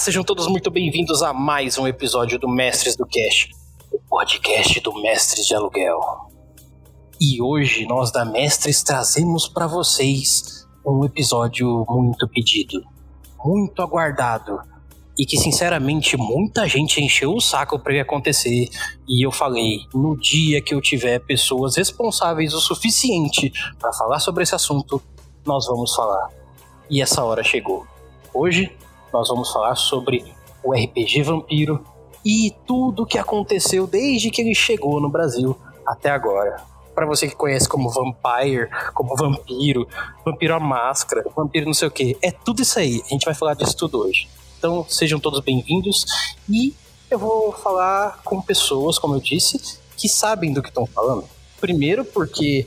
Sejam todos muito bem-vindos a mais um episódio do Mestres do Cash, o podcast do Mestres de Aluguel. E hoje nós da Mestres trazemos para vocês um episódio muito pedido, muito aguardado e que sinceramente muita gente encheu o saco para ele acontecer e eu falei, no dia que eu tiver pessoas responsáveis o suficiente para falar sobre esse assunto, nós vamos falar. E essa hora chegou. Hoje nós vamos falar sobre o RPG Vampiro e tudo o que aconteceu desde que ele chegou no Brasil até agora. Para você que conhece como Vampire, como Vampiro, Vampiro a Máscara, Vampiro não sei o que, é tudo isso aí. A gente vai falar disso tudo hoje. Então sejam todos bem-vindos e eu vou falar com pessoas, como eu disse, que sabem do que estão falando. Primeiro, porque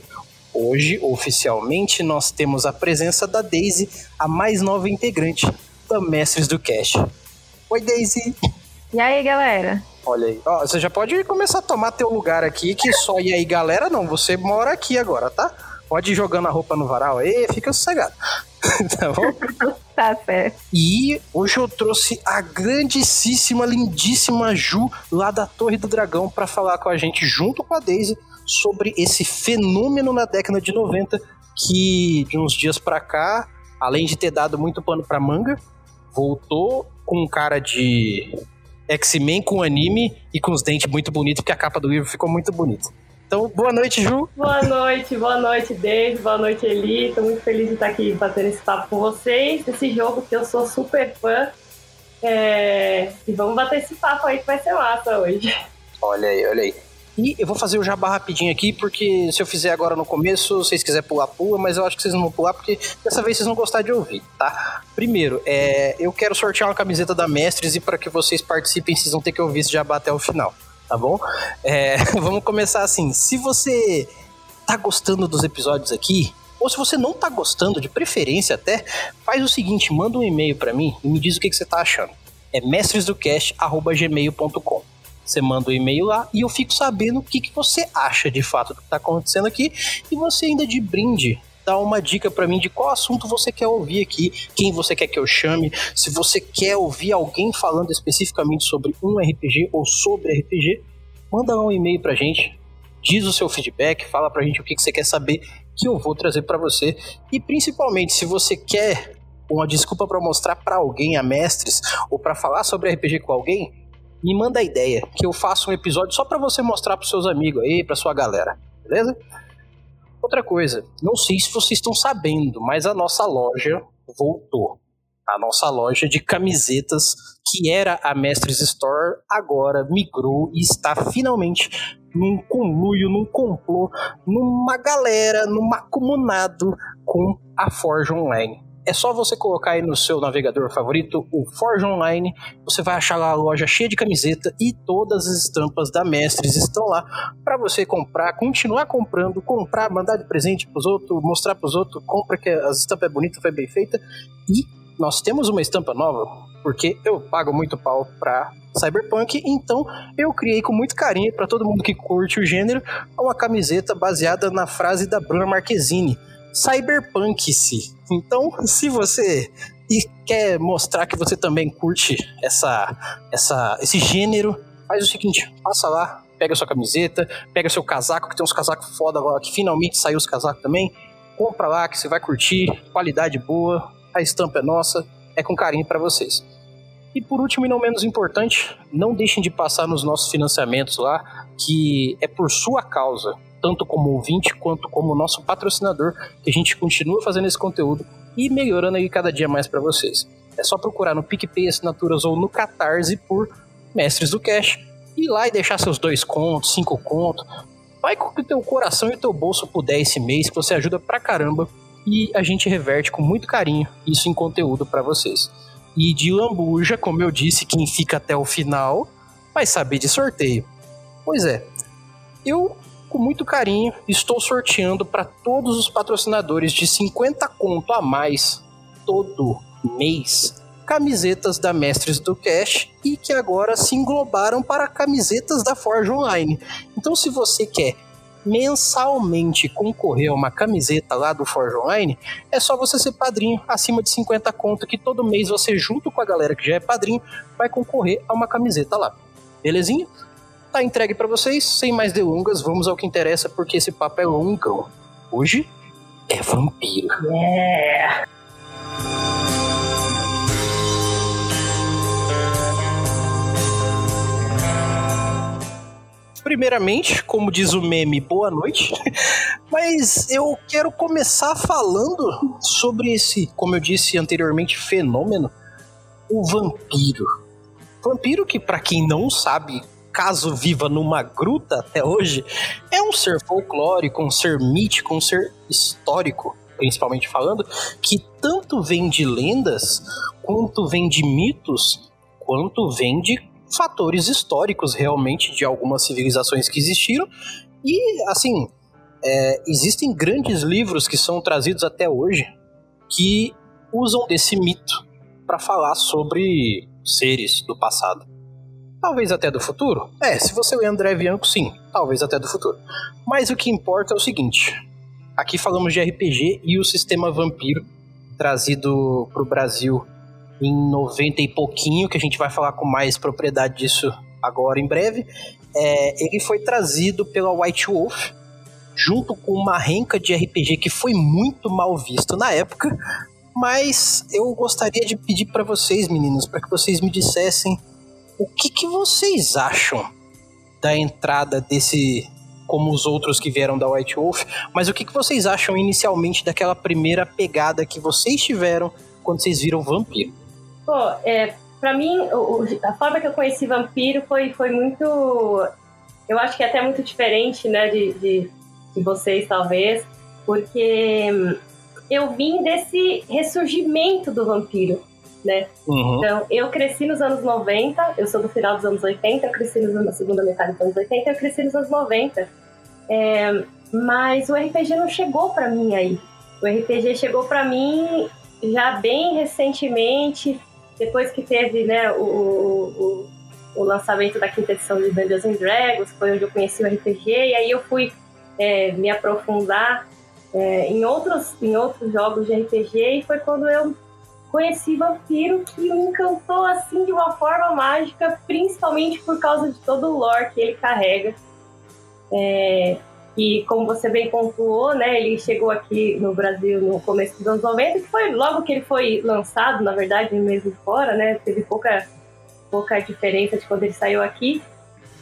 hoje, oficialmente, nós temos a presença da Daisy, a mais nova integrante da Mestres do Cash. Oi, Daisy! E aí, galera? Olha aí. Ó, você já pode começar a tomar teu lugar aqui, que só e aí, galera, não. Você mora aqui agora, tá? Pode ir jogando a roupa no varal aí, fica sossegado. tá bom? Tá certo. E hoje eu trouxe a grandíssima, lindíssima Ju lá da Torre do Dragão para falar com a gente, junto com a Daisy, sobre esse fenômeno na década de 90 que de uns dias pra cá, além de ter dado muito pano pra manga, voltou com um cara de X-Men com anime e com os dentes muito bonitos, porque a capa do livro ficou muito bonita. Então, boa noite, Ju. Boa noite, boa noite, Dave, boa noite, Eli. Tô muito feliz de estar aqui batendo esse papo com vocês, desse jogo que eu sou super fã. É... E vamos bater esse papo aí que vai ser massa hoje. Olha aí, olha aí. E eu vou fazer o jabá rapidinho aqui, porque se eu fizer agora no começo, vocês quiserem pular, pula, mas eu acho que vocês não vão pular, porque dessa vez vocês vão gostar de ouvir, tá? Primeiro, é, eu quero sortear uma camiseta da Mestres e para que vocês participem, vocês vão ter que ouvir esse jabá até o final, tá bom? É, vamos começar assim. Se você tá gostando dos episódios aqui, ou se você não tá gostando, de preferência até, faz o seguinte, manda um e-mail para mim e me diz o que, que você tá achando. É mestresdocast.gmail.com você manda o um e-mail lá e eu fico sabendo o que, que você acha de fato do que está acontecendo aqui. E você ainda de brinde dá uma dica para mim de qual assunto você quer ouvir aqui, quem você quer que eu chame, se você quer ouvir alguém falando especificamente sobre um RPG ou sobre RPG, manda lá um e-mail pra gente, diz o seu feedback, fala pra gente o que, que você quer saber que eu vou trazer para você. E principalmente, se você quer uma desculpa para mostrar para alguém a mestres ou para falar sobre RPG com alguém, me manda a ideia, que eu faço um episódio só para você mostrar pros seus amigos aí, pra sua galera, beleza? Outra coisa, não sei se vocês estão sabendo, mas a nossa loja voltou. A nossa loja de camisetas, que era a Mestres Store, agora migrou e está finalmente num conluio, num complô, numa galera, num comunado com a Forge Online. É só você colocar aí no seu navegador favorito o Forge Online, você vai achar lá a loja cheia de camiseta e todas as estampas da Mestres estão lá para você comprar, continuar comprando, comprar, mandar de presente pros outros, mostrar pros outros, compra que as estampas é bonita, foi bem feita. E nós temos uma estampa nova, porque eu pago muito pau pra Cyberpunk, então eu criei com muito carinho para todo mundo que curte o gênero uma camiseta baseada na frase da Bruna Marquezine cyberpunk-se. Então, se você quer mostrar que você também curte essa, essa, esse gênero, faz o seguinte, passa lá, pega sua camiseta, pega seu casaco, que tem uns casacos foda agora, que finalmente saiu os casacos também, compra lá que você vai curtir, qualidade boa, a estampa é nossa, é com carinho para vocês. E por último e não menos importante, não deixem de passar nos nossos financiamentos lá, que é por sua causa tanto como ouvinte quanto como nosso patrocinador, que a gente continua fazendo esse conteúdo e melhorando aí cada dia mais para vocês. É só procurar no PicPay Assinaturas ou no Catarse por Mestres do Cash, ir lá e deixar seus dois contos, cinco contos. Vai com que o teu coração e o teu bolso puder esse mês, que você ajuda pra caramba e a gente reverte com muito carinho isso em conteúdo para vocês. E de lambuja, como eu disse, quem fica até o final vai saber de sorteio. Pois é, eu com muito carinho, estou sorteando para todos os patrocinadores de 50 conto a mais todo mês camisetas da Mestres do Cash e que agora se englobaram para camisetas da Forge Online. Então, se você quer mensalmente concorrer a uma camiseta lá do Forge Online, é só você ser padrinho acima de 50 conto, que todo mês você, junto com a galera que já é padrinho, vai concorrer a uma camiseta lá. Belezinha? Tá entregue para vocês, sem mais delongas, vamos ao que interessa, porque esse papo é longão. Hoje é vampiro. Yeah! primeiramente, como diz o meme, boa noite. Mas eu quero começar falando sobre esse, como eu disse anteriormente, fenômeno, o vampiro. Vampiro que, para quem não sabe, caso viva numa gruta até hoje, é um ser folclórico, um ser mítico, um ser histórico, principalmente falando, que tanto vem de lendas, quanto vem de mitos, quanto vem de fatores históricos realmente de algumas civilizações que existiram. E, assim, é, existem grandes livros que são trazidos até hoje que usam desse mito para falar sobre seres do passado. Talvez até do futuro? É, se você lê André Bianco, sim, talvez até do futuro. Mas o que importa é o seguinte: aqui falamos de RPG e o sistema vampiro trazido para o Brasil em 90 e pouquinho, que a gente vai falar com mais propriedade disso agora em breve. É, ele foi trazido pela White Wolf, junto com uma renca de RPG que foi muito mal visto na época. Mas eu gostaria de pedir para vocês, meninos, para que vocês me dissessem o que, que vocês acham da entrada desse, como os outros que vieram da White Wolf, mas o que, que vocês acham inicialmente daquela primeira pegada que vocês tiveram quando vocês viram Vampiro? Pô, é, pra mim, o, a forma que eu conheci vampiro foi, foi muito. Eu acho que é até muito diferente, né, de, de, de vocês, talvez, porque eu vim desse ressurgimento do vampiro, né? Uhum. Então, eu cresci nos anos 90, eu sou do final dos anos 80, eu cresci na segunda metade dos anos 80, eu cresci nos anos 90. É, mas o RPG não chegou para mim aí. O RPG chegou para mim já bem recentemente, depois que teve né, o, o, o, lançamento da quinta edição de Dungeons and Dragons, foi onde eu conheci o RPG, e aí eu fui é, me aprofundar é, em, outros, em outros jogos de RPG, e foi quando eu conheci Vampiro, que me encantou assim de uma forma mágica, principalmente por causa de todo o lore que ele carrega. É, e como você bem pontuou, né, ele chegou aqui no Brasil no começo dos anos 90, que foi logo que ele foi lançado, na verdade, mesmo fora, né, teve pouca, pouca diferença de quando ele saiu aqui.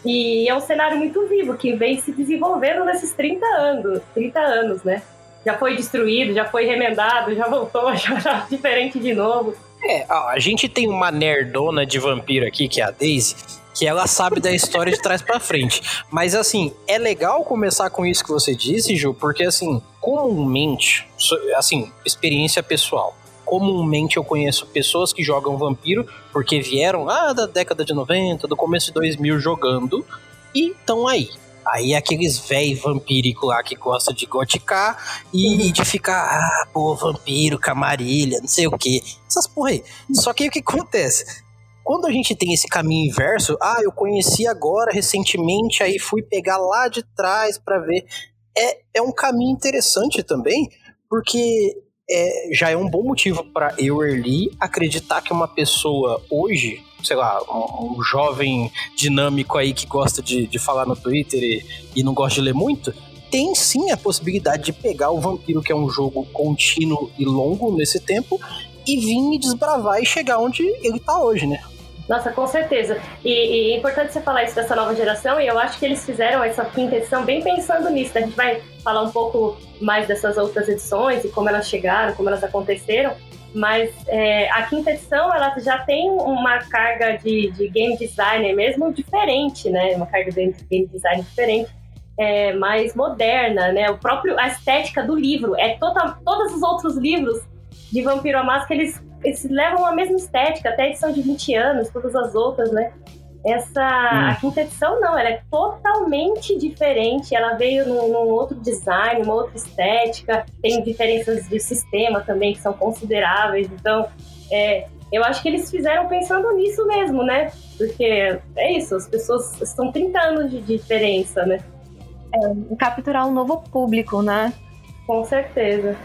E é um cenário muito vivo, que vem se desenvolvendo nesses 30 anos, 30 anos, né? Já foi destruído, já foi remendado, já voltou, já, já diferente de novo. É, ó, a gente tem uma nerdona de vampiro aqui, que é a Daisy, que ela sabe da história de trás para frente. Mas assim, é legal começar com isso que você disse, Ju, porque assim, comumente, assim, experiência pessoal. Comumente eu conheço pessoas que jogam vampiro porque vieram lá da década de 90, do começo de 2000 jogando e estão aí. Aí aqueles velho vampírico lá que gosta de goticar e de ficar, ah, pô, vampiro, camarilha, não sei o que. Essas porra aí. Só que o que acontece? Quando a gente tem esse caminho inverso, ah, eu conheci agora recentemente, aí fui pegar lá de trás para ver. É, é um caminho interessante também, porque é, já é um bom motivo para eu, Erli, acreditar que uma pessoa hoje, sei lá, um, um jovem dinâmico aí que gosta de, de falar no Twitter e, e não gosta de ler muito, tem sim a possibilidade de pegar o Vampiro, que é um jogo contínuo e longo nesse tempo, e vir e desbravar e chegar onde ele tá hoje, né? Nossa, com certeza. E, e, é importante você falar isso dessa nova geração, e eu acho que eles fizeram essa quinta edição bem pensando nisso. Né? A gente vai falar um pouco mais dessas outras edições e como elas chegaram, como elas aconteceram. Mas é, a quinta edição ela já tem uma carga de, de game designer mesmo diferente, né? Uma carga de game design diferente, é, mais moderna, né? O próprio a estética do livro é total, todos os outros livros de Vampiro à Máscara eles eles levam a mesma estética, até a edição de 20 anos, todas as outras, né? Essa, hum. a quinta edição não, ela é totalmente diferente, ela veio num, num, outro design, uma outra estética, tem diferenças de sistema também que são consideráveis, então é, eu acho que eles fizeram pensando nisso mesmo, né? Porque é isso, as pessoas estão 30 anos de diferença, né? é, capturar um novo público, né? Com certeza.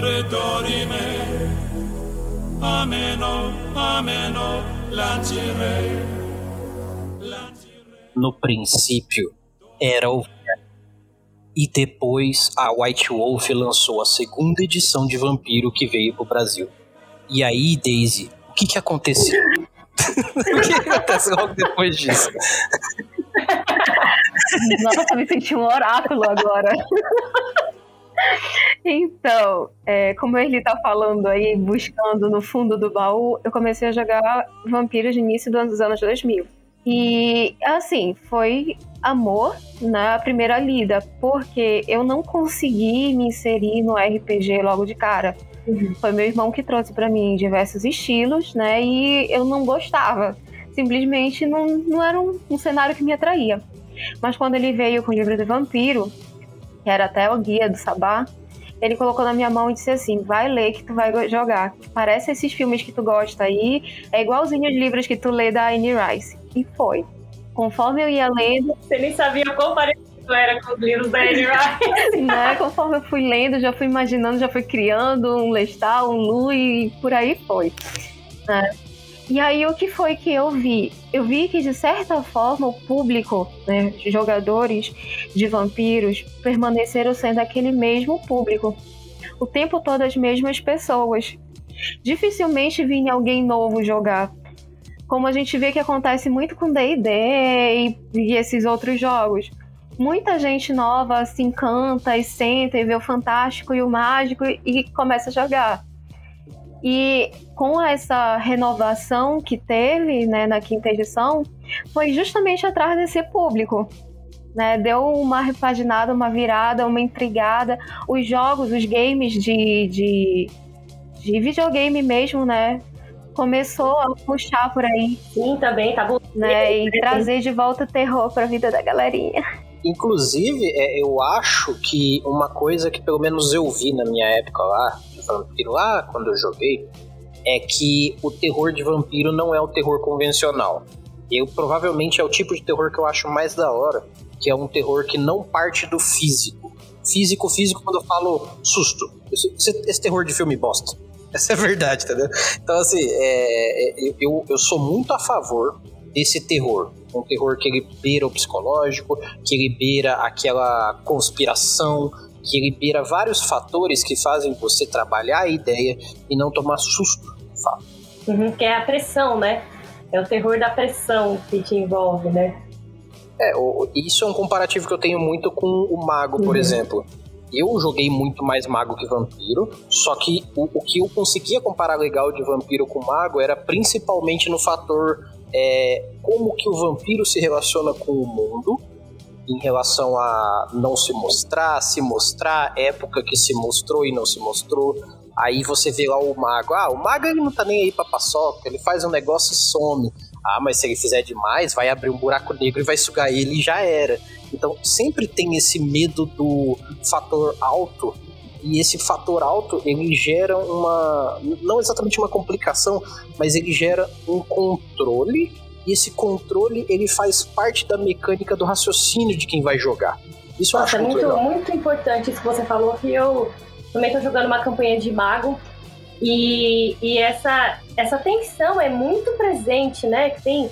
Dorime, ameno, ameno. No princípio era o e depois a White Wolf lançou a segunda edição de Vampiro que veio pro Brasil. E aí, Daisy, o que que aconteceu? o que aconteceu logo depois disso? Nossa, me senti um oráculo agora. Então, é, como ele tá falando aí, buscando no fundo do baú, eu comecei a jogar Vampiros no início dos anos 2000. E, assim, foi amor na primeira lida, porque eu não consegui me inserir no RPG logo de cara. Uhum. Foi meu irmão que trouxe para mim diversos estilos, né? E eu não gostava. Simplesmente não, não era um, um cenário que me atraía. Mas quando ele veio com o livro do vampiro, que era até o guia do Sabá, ele colocou na minha mão e disse assim: vai ler que tu vai jogar. Parece esses filmes que tu gosta aí, é igualzinho os livros que tu lê da Anne Rice. E foi. Conforme eu ia lendo. Você nem sabia quão parecido era com os livros da Anne Rice. né? Conforme eu fui lendo, já fui imaginando, já fui criando um Lestat, um Lu e por aí foi. Né? E aí o que foi que eu vi? Eu vi que de certa forma o público, né, jogadores de vampiros, permaneceram sendo aquele mesmo público. O tempo todo as mesmas pessoas. Dificilmente vinha alguém novo jogar como a gente vê que acontece muito com D&D e, e esses outros jogos. Muita gente nova se encanta e senta e vê o fantástico e o mágico e começa a jogar. E com essa renovação que teve né, na quinta edição, foi justamente atrás desse público. Né? Deu uma repaginada, uma virada, uma intrigada. Os jogos, os games de, de, de videogame mesmo, né? começou a puxar por aí. Sim, também, tá bom. Né? E trazer de volta o terror pra vida da galerinha. Inclusive, é, eu acho que uma coisa que pelo menos eu vi na minha época lá, vampiro lá, quando eu joguei, é que o terror de vampiro não é o terror convencional. Eu provavelmente é o tipo de terror que eu acho mais da hora, que é um terror que não parte do físico. Físico, físico, quando eu falo susto. Esse, esse terror de filme bosta. Essa é a verdade, entendeu? Então, assim, é, é, eu, eu sou muito a favor desse terror. Um terror que ele beira o psicológico, que ele beira aquela conspiração, que ele beira vários fatores que fazem você trabalhar a ideia e não tomar susto. Fala. Uhum, que é a pressão, né? É o terror da pressão que te envolve, né? É, isso é um comparativo que eu tenho muito com o Mago, por uhum. exemplo. Eu joguei muito mais mago que vampiro, só que o, o que eu conseguia comparar legal de vampiro com mago era principalmente no fator é, como que o vampiro se relaciona com o mundo em relação a não se mostrar, se mostrar, época que se mostrou e não se mostrou. Aí você vê lá o mago, ah, o mago ele não tá nem aí pra paçoca, ele faz um negócio e some. Ah, mas se ele fizer demais, vai abrir um buraco negro e vai sugar ele e já era. Então sempre tem esse medo do fator alto e esse fator alto ele gera uma não exatamente uma complicação, mas ele gera um controle e esse controle ele faz parte da mecânica do raciocínio de quem vai jogar. Isso Nossa, eu acho muito, muito, muito importante isso que você falou que eu também estou jogando uma campanha de mago e, e essa essa tensão é muito presente, né? Que tem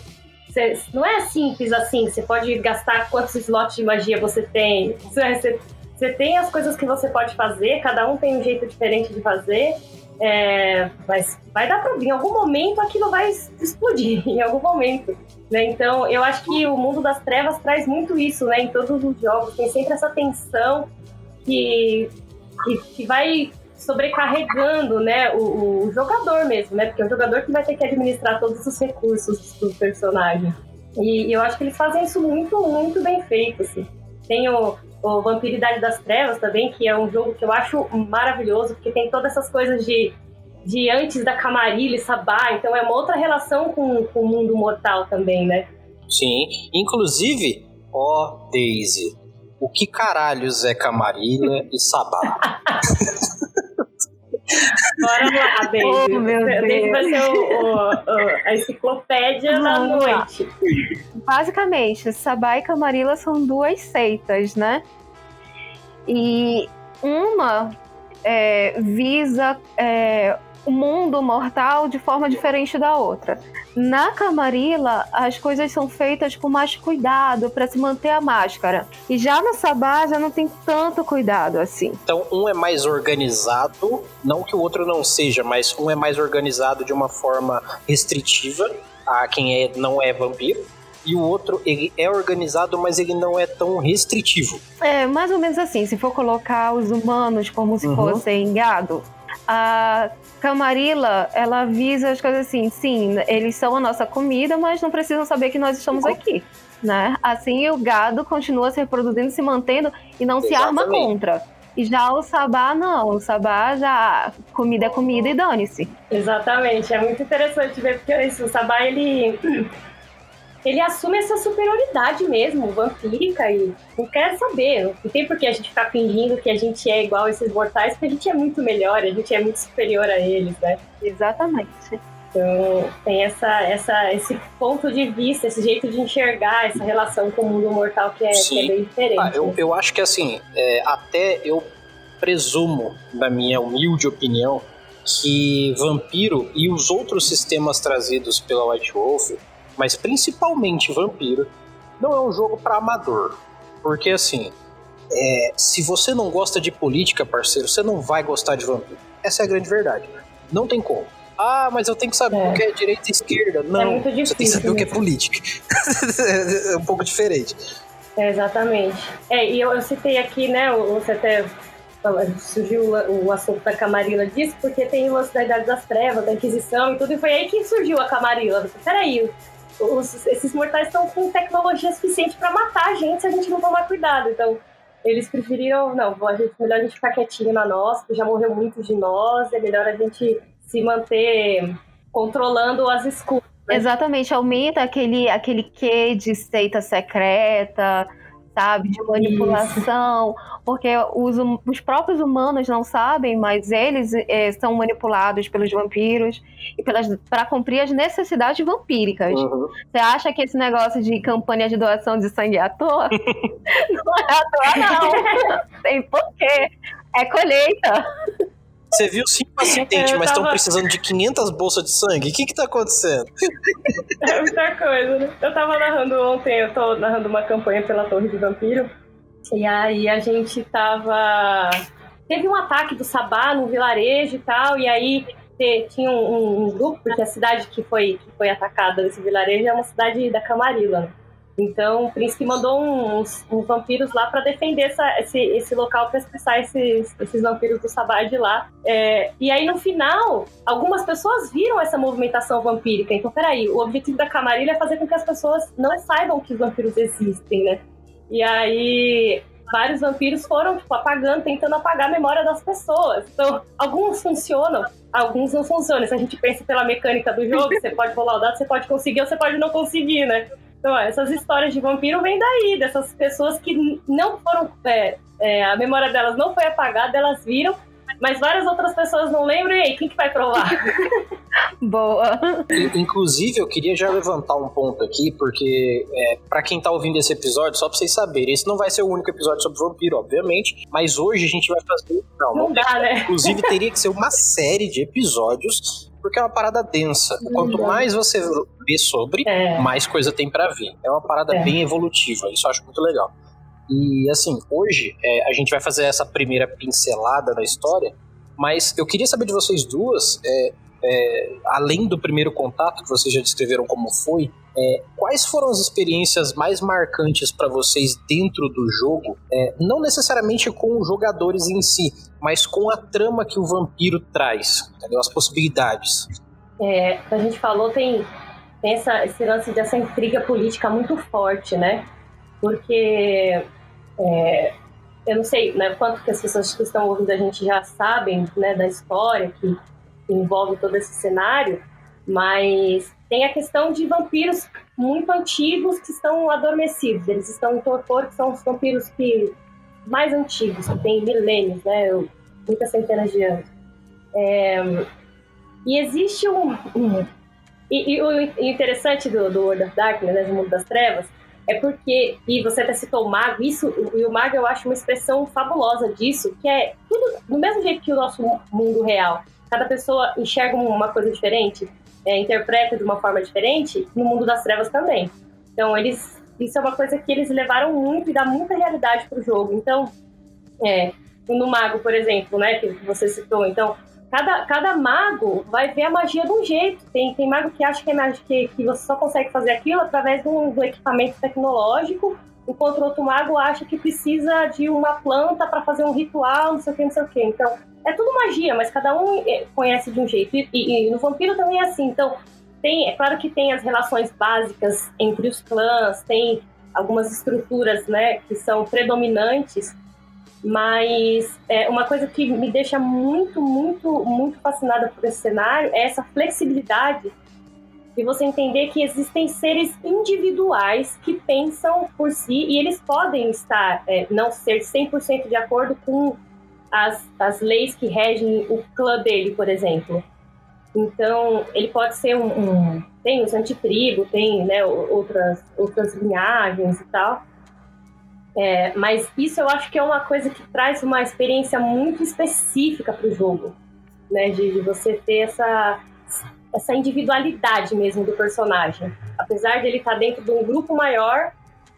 você, não é simples assim, você pode gastar quantos slots de magia você tem. Você, você tem as coisas que você pode fazer, cada um tem um jeito diferente de fazer. É, mas vai dar problema. Em algum momento aquilo vai explodir, em algum momento. Né? Então, eu acho que o mundo das trevas traz muito isso, né? Em todos os jogos. Tem sempre essa tensão que, que, que vai sobrecarregando né, o, o, jogador mesmo, né? Porque é o jogador que vai ter que administrar todos os recursos do personagem. E, e eu acho que eles fazem isso muito, muito bem feito, assim. Tem o, o Vampiridade das Trevas também, que é um jogo que eu acho maravilhoso, porque tem todas essas coisas de, de antes da Camarilla e Sabá, então é uma outra relação com, com o mundo mortal também, né? Sim, inclusive, ó Daisy, o que caralhos é Camarilha e Sabá? Bora lá. Oh, meu Daisy vai ser a enciclopédia da Vamos noite. Basicamente, Sabá e Camarilla são duas seitas, né? E uma é, visa é, o mundo mortal de forma diferente da outra. Na Camarilla, as coisas são feitas com mais cuidado para se manter a máscara. E já no Sabá já não tem tanto cuidado assim. Então, um é mais organizado, não que o outro não seja, mas um é mais organizado de uma forma restritiva a quem é, não é vampiro. E o outro, ele é organizado, mas ele não é tão restritivo. É, mais ou menos assim, se for colocar os humanos como se Uhum. fossem gado, a Camarilla, ela visa as coisas assim, sim, eles são a nossa comida, mas não precisam saber que nós estamos aqui, né? Assim, o gado continua se reproduzindo, se mantendo e não se arma Exatamente. contra. E já o sabá, não. O sabá já, comida é comida e dane-se. Exatamente, é muito interessante ver, porque isso, o Sabá, ele, ele assume essa superioridade mesmo, vampírica, e não quer saber. Não tem por que a gente ficar fingindo que a gente é igual a esses mortais, porque a gente é muito melhor, a gente é muito superior a eles, né? Exatamente. Então, tem essa, essa, esse ponto de vista, esse jeito de enxergar essa relação com o mundo mortal que é, que é bem diferente. Ah, eu, eu acho que assim, é, até eu presumo, na minha humilde opinião, que Vampiro e os outros sistemas trazidos pela White Wolf, mas principalmente Vampiro, não é um jogo para amador. Porque assim, é, se você não gosta de política, parceiro, você não vai gostar de Vampiro. Essa é a grande verdade. Não tem como. Ah, mas eu tenho que saber É. o que é direita e esquerda. Não, muito você tem que difícil saber o que é política. é um pouco diferente. É, exatamente. É, e eu, eu citei aqui, né, você até surgiu o, o assunto da Camarilla disso, porque tem o lance da Idade das Trevas, da Inquisição e tudo, e foi aí que surgiu a Camarilla. Peraí, os- esses mortais estão com tecnologia suficiente para matar a gente se a gente não tomar cuidado. Então, eles preferiram, não, a gente, melhor a gente ficar quietinho na nossa, já morreu muitos de nós, é melhor a gente se manter controlando as escuras. Exatamente, aumenta aquele, aquele quê de seita secreta, sabe? De manipulação, porque os, hum- os próprios humanos não sabem, mas eles eh, são manipulados pelos vampiros e para cumprir as necessidades vampíricas. Uhum. Você acha que esse negócio de campanha de doação de sangue é à toa? não é à toa, não. Tem porquê. É colheita. Você viu cinco acidentes, mas estão precisando de 500 bolsas de sangue? O que que tá acontecendo? É muita coisa, né? Eu tava narrando ontem, eu tô narrando uma campanha pela Torre do Vampiro. E aí a gente tava. Teve um ataque do Sabá no vilarejo e tal, e aí tinha um, um- um grupo, porque a cidade que foi, que foi atacada desse vilarejo é uma cidade da Camarilla. né? Então o príncipe mandou uns, uns vampiros lá para defender essa- esse, esse local para expulsar esses, esses vampiros do Sabá de lá. É, e aí no final, algumas pessoas viram essa movimentação vampírica. Então, peraí, o objetivo da Camarilla é fazer com que as pessoas não saibam que os vampiros existem, né? E aí vários vampiros foram tipo, apagando, tentando apagar a memória das pessoas. Então, alguns funcionam, alguns não funcionam. Se a gente pensa pela mecânica do jogo, você pode rolar o dado, você pode conseguir ou você pode não conseguir, né? Então, ó, essas histórias de vampiro vêm daí, dessas pessoas que não foram. é, é, a memória delas não foi apagada, elas viram, mas várias outras pessoas não lembram, e aí, quem que vai provar? Boa. In- Inclusive, eu queria já levantar um ponto aqui, porque é, para quem tá ouvindo esse episódio, só pra vocês saberem, esse não vai ser o único episódio sobre vampiro, obviamente, mas hoje a gente vai fazer. Não, não Não dá, né? Inclusive, teria que ser uma série de episódios, porque é uma parada densa. Quanto mais você vê sobre, É. mais coisa tem pra ver. É uma parada É. bem evolutiva, isso eu acho muito legal. E assim, hoje é, a gente vai fazer essa primeira pincelada da história, mas eu queria saber de vocês duas, é, é, além do primeiro contato que vocês já descreveram como foi, é, quais foram as experiências mais marcantes pra vocês dentro do jogo? É, não necessariamente com os jogadores em si, mas com a trama que o vampiro traz, entendeu? As possibilidades. É, a gente falou, tem, tem essa, esse lance dessa intriga política muito forte, né? Porque é, eu não sei né, quanto que as pessoas que estão ouvindo a gente já sabem né, da história que, que envolve todo esse cenário, mas tem a questão de vampiros muito antigos que estão adormecidos, eles estão em torpor, que são os vampiros que mais antigos, que têm milênios, né? Muitas centenas de anos. É, e existe um. um e, e, o interessante do, do World of Darkness, né, do mundo das trevas, é porque, e você até citou o mago, isso, e o mago eu acho uma expressão fabulosa disso, que é tudo do mesmo jeito que o nosso mundo real. Cada pessoa enxerga uma coisa diferente, é, interpreta de uma forma diferente, no mundo das trevas também. Então, eles, isso é uma coisa que eles levaram muito e dá muita realidade para o jogo. Então, é, no mago, por exemplo, né, que você citou, então, cada, cada mago vai ver a magia de um jeito. Tem, tem mago que acha que, é magia, que, que você só consegue fazer aquilo através um, do equipamento tecnológico, enquanto o outro mago acha que precisa de uma planta para fazer um ritual, não sei o que, não sei o que. Então, é tudo magia, mas cada um é, conhece de um jeito. E, e, e, no vampiro também é assim. Então, tem, é claro que tem as relações básicas entre os clãs, tem algumas estruturas, né, que são predominantes, mas é, uma coisa que me deixa muito, muito, muito fascinada por esse cenário é essa flexibilidade de você entender que existem seres individuais que pensam por si e eles podem estar, é, não ser 100% de acordo com as, as leis que regem o clã dele, por exemplo. Então, ele pode ser um. um tem os antitribo, tem né, outras, outras linhagens e tal. É, mas isso eu acho que é uma coisa que traz uma experiência muito específica para o jogo, né? De, de, você ter essa, essa individualidade mesmo do personagem. Apesar de ele estar tá dentro de um grupo maior,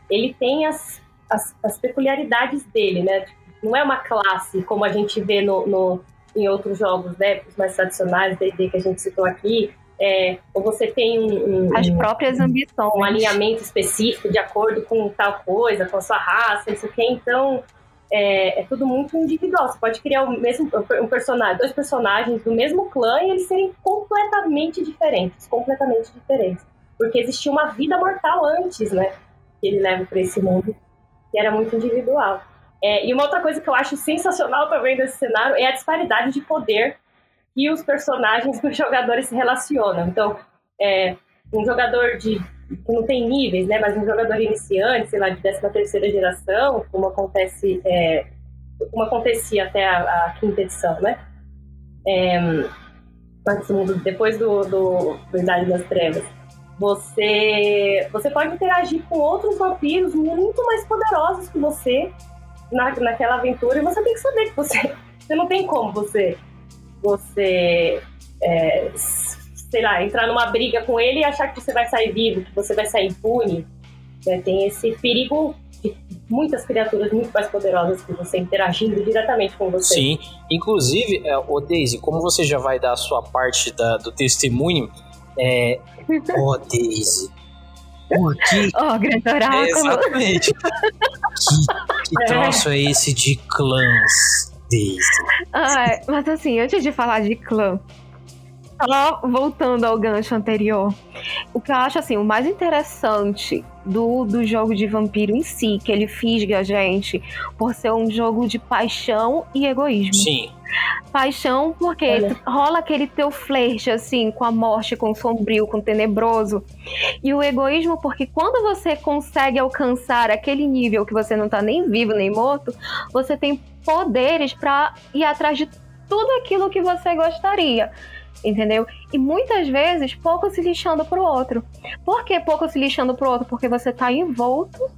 ele tem as, as, as peculiaridades dele, né? Não é uma classe como a gente vê no, no em outros jogos, né? Os mais tradicionais, D&D que a gente citou aqui, é, ou você tem um, um, as próprias ambições, um alinhamento específico de acordo com tal coisa, com a sua raça, isso que então é, é, tudo muito individual. Você pode criar o mesmo um personagem, dois personagens do mesmo clã e eles serem completamente diferentes, completamente diferentes, porque existia uma vida mortal antes, né? Que ele leva para esse mundo que era muito individual. É, e uma outra coisa que eu acho sensacional também desse cenário é a disparidade de poder que os personagens dos jogadores se relacionam. Então, é, um jogador de que não tem níveis, né, mas um jogador iniciante, sei lá, de 13 terceira geração, como acontece, é, como acontecia até a, a quinta edição, né? É, depois do, do, do Idade das Trevas, você, você pode interagir com outros vampiros muito mais poderosos que você na, naquela aventura e você tem que saber que você, você não tem como você você, é, sei lá, entrar numa briga com ele e achar que você vai sair vivo, que você vai sair impune. Né? Tem esse perigo de muitas criaturas muito mais poderosas que você interagindo diretamente com você. Sim, inclusive, é, o Daisy, como você já vai dar a sua parte da, do testemunho, é. Ô, oh, Daisy. Por que... Oh, grande oráculo. É, exatamente. que, que troço é. é esse de clãs? Ai, mas assim, antes de falar de clã, só voltando ao gancho anterior, o que eu acho assim, o mais interessante do, do jogo de vampiro em si, que ele fisga a gente por ser um jogo de paixão e egoísmo. Sim. Paixão porque Olha. rola aquele teu flerte assim com a morte, com o sombrio, com o tenebroso. E o egoísmo porque quando você consegue alcançar aquele nível que você não tá nem vivo nem morto, você tem poderes para ir atrás de tudo aquilo que você gostaria. Entendeu? E muitas vezes pouco se lixando pro outro. Por que pouco se lixando pro outro? Porque você tá envolto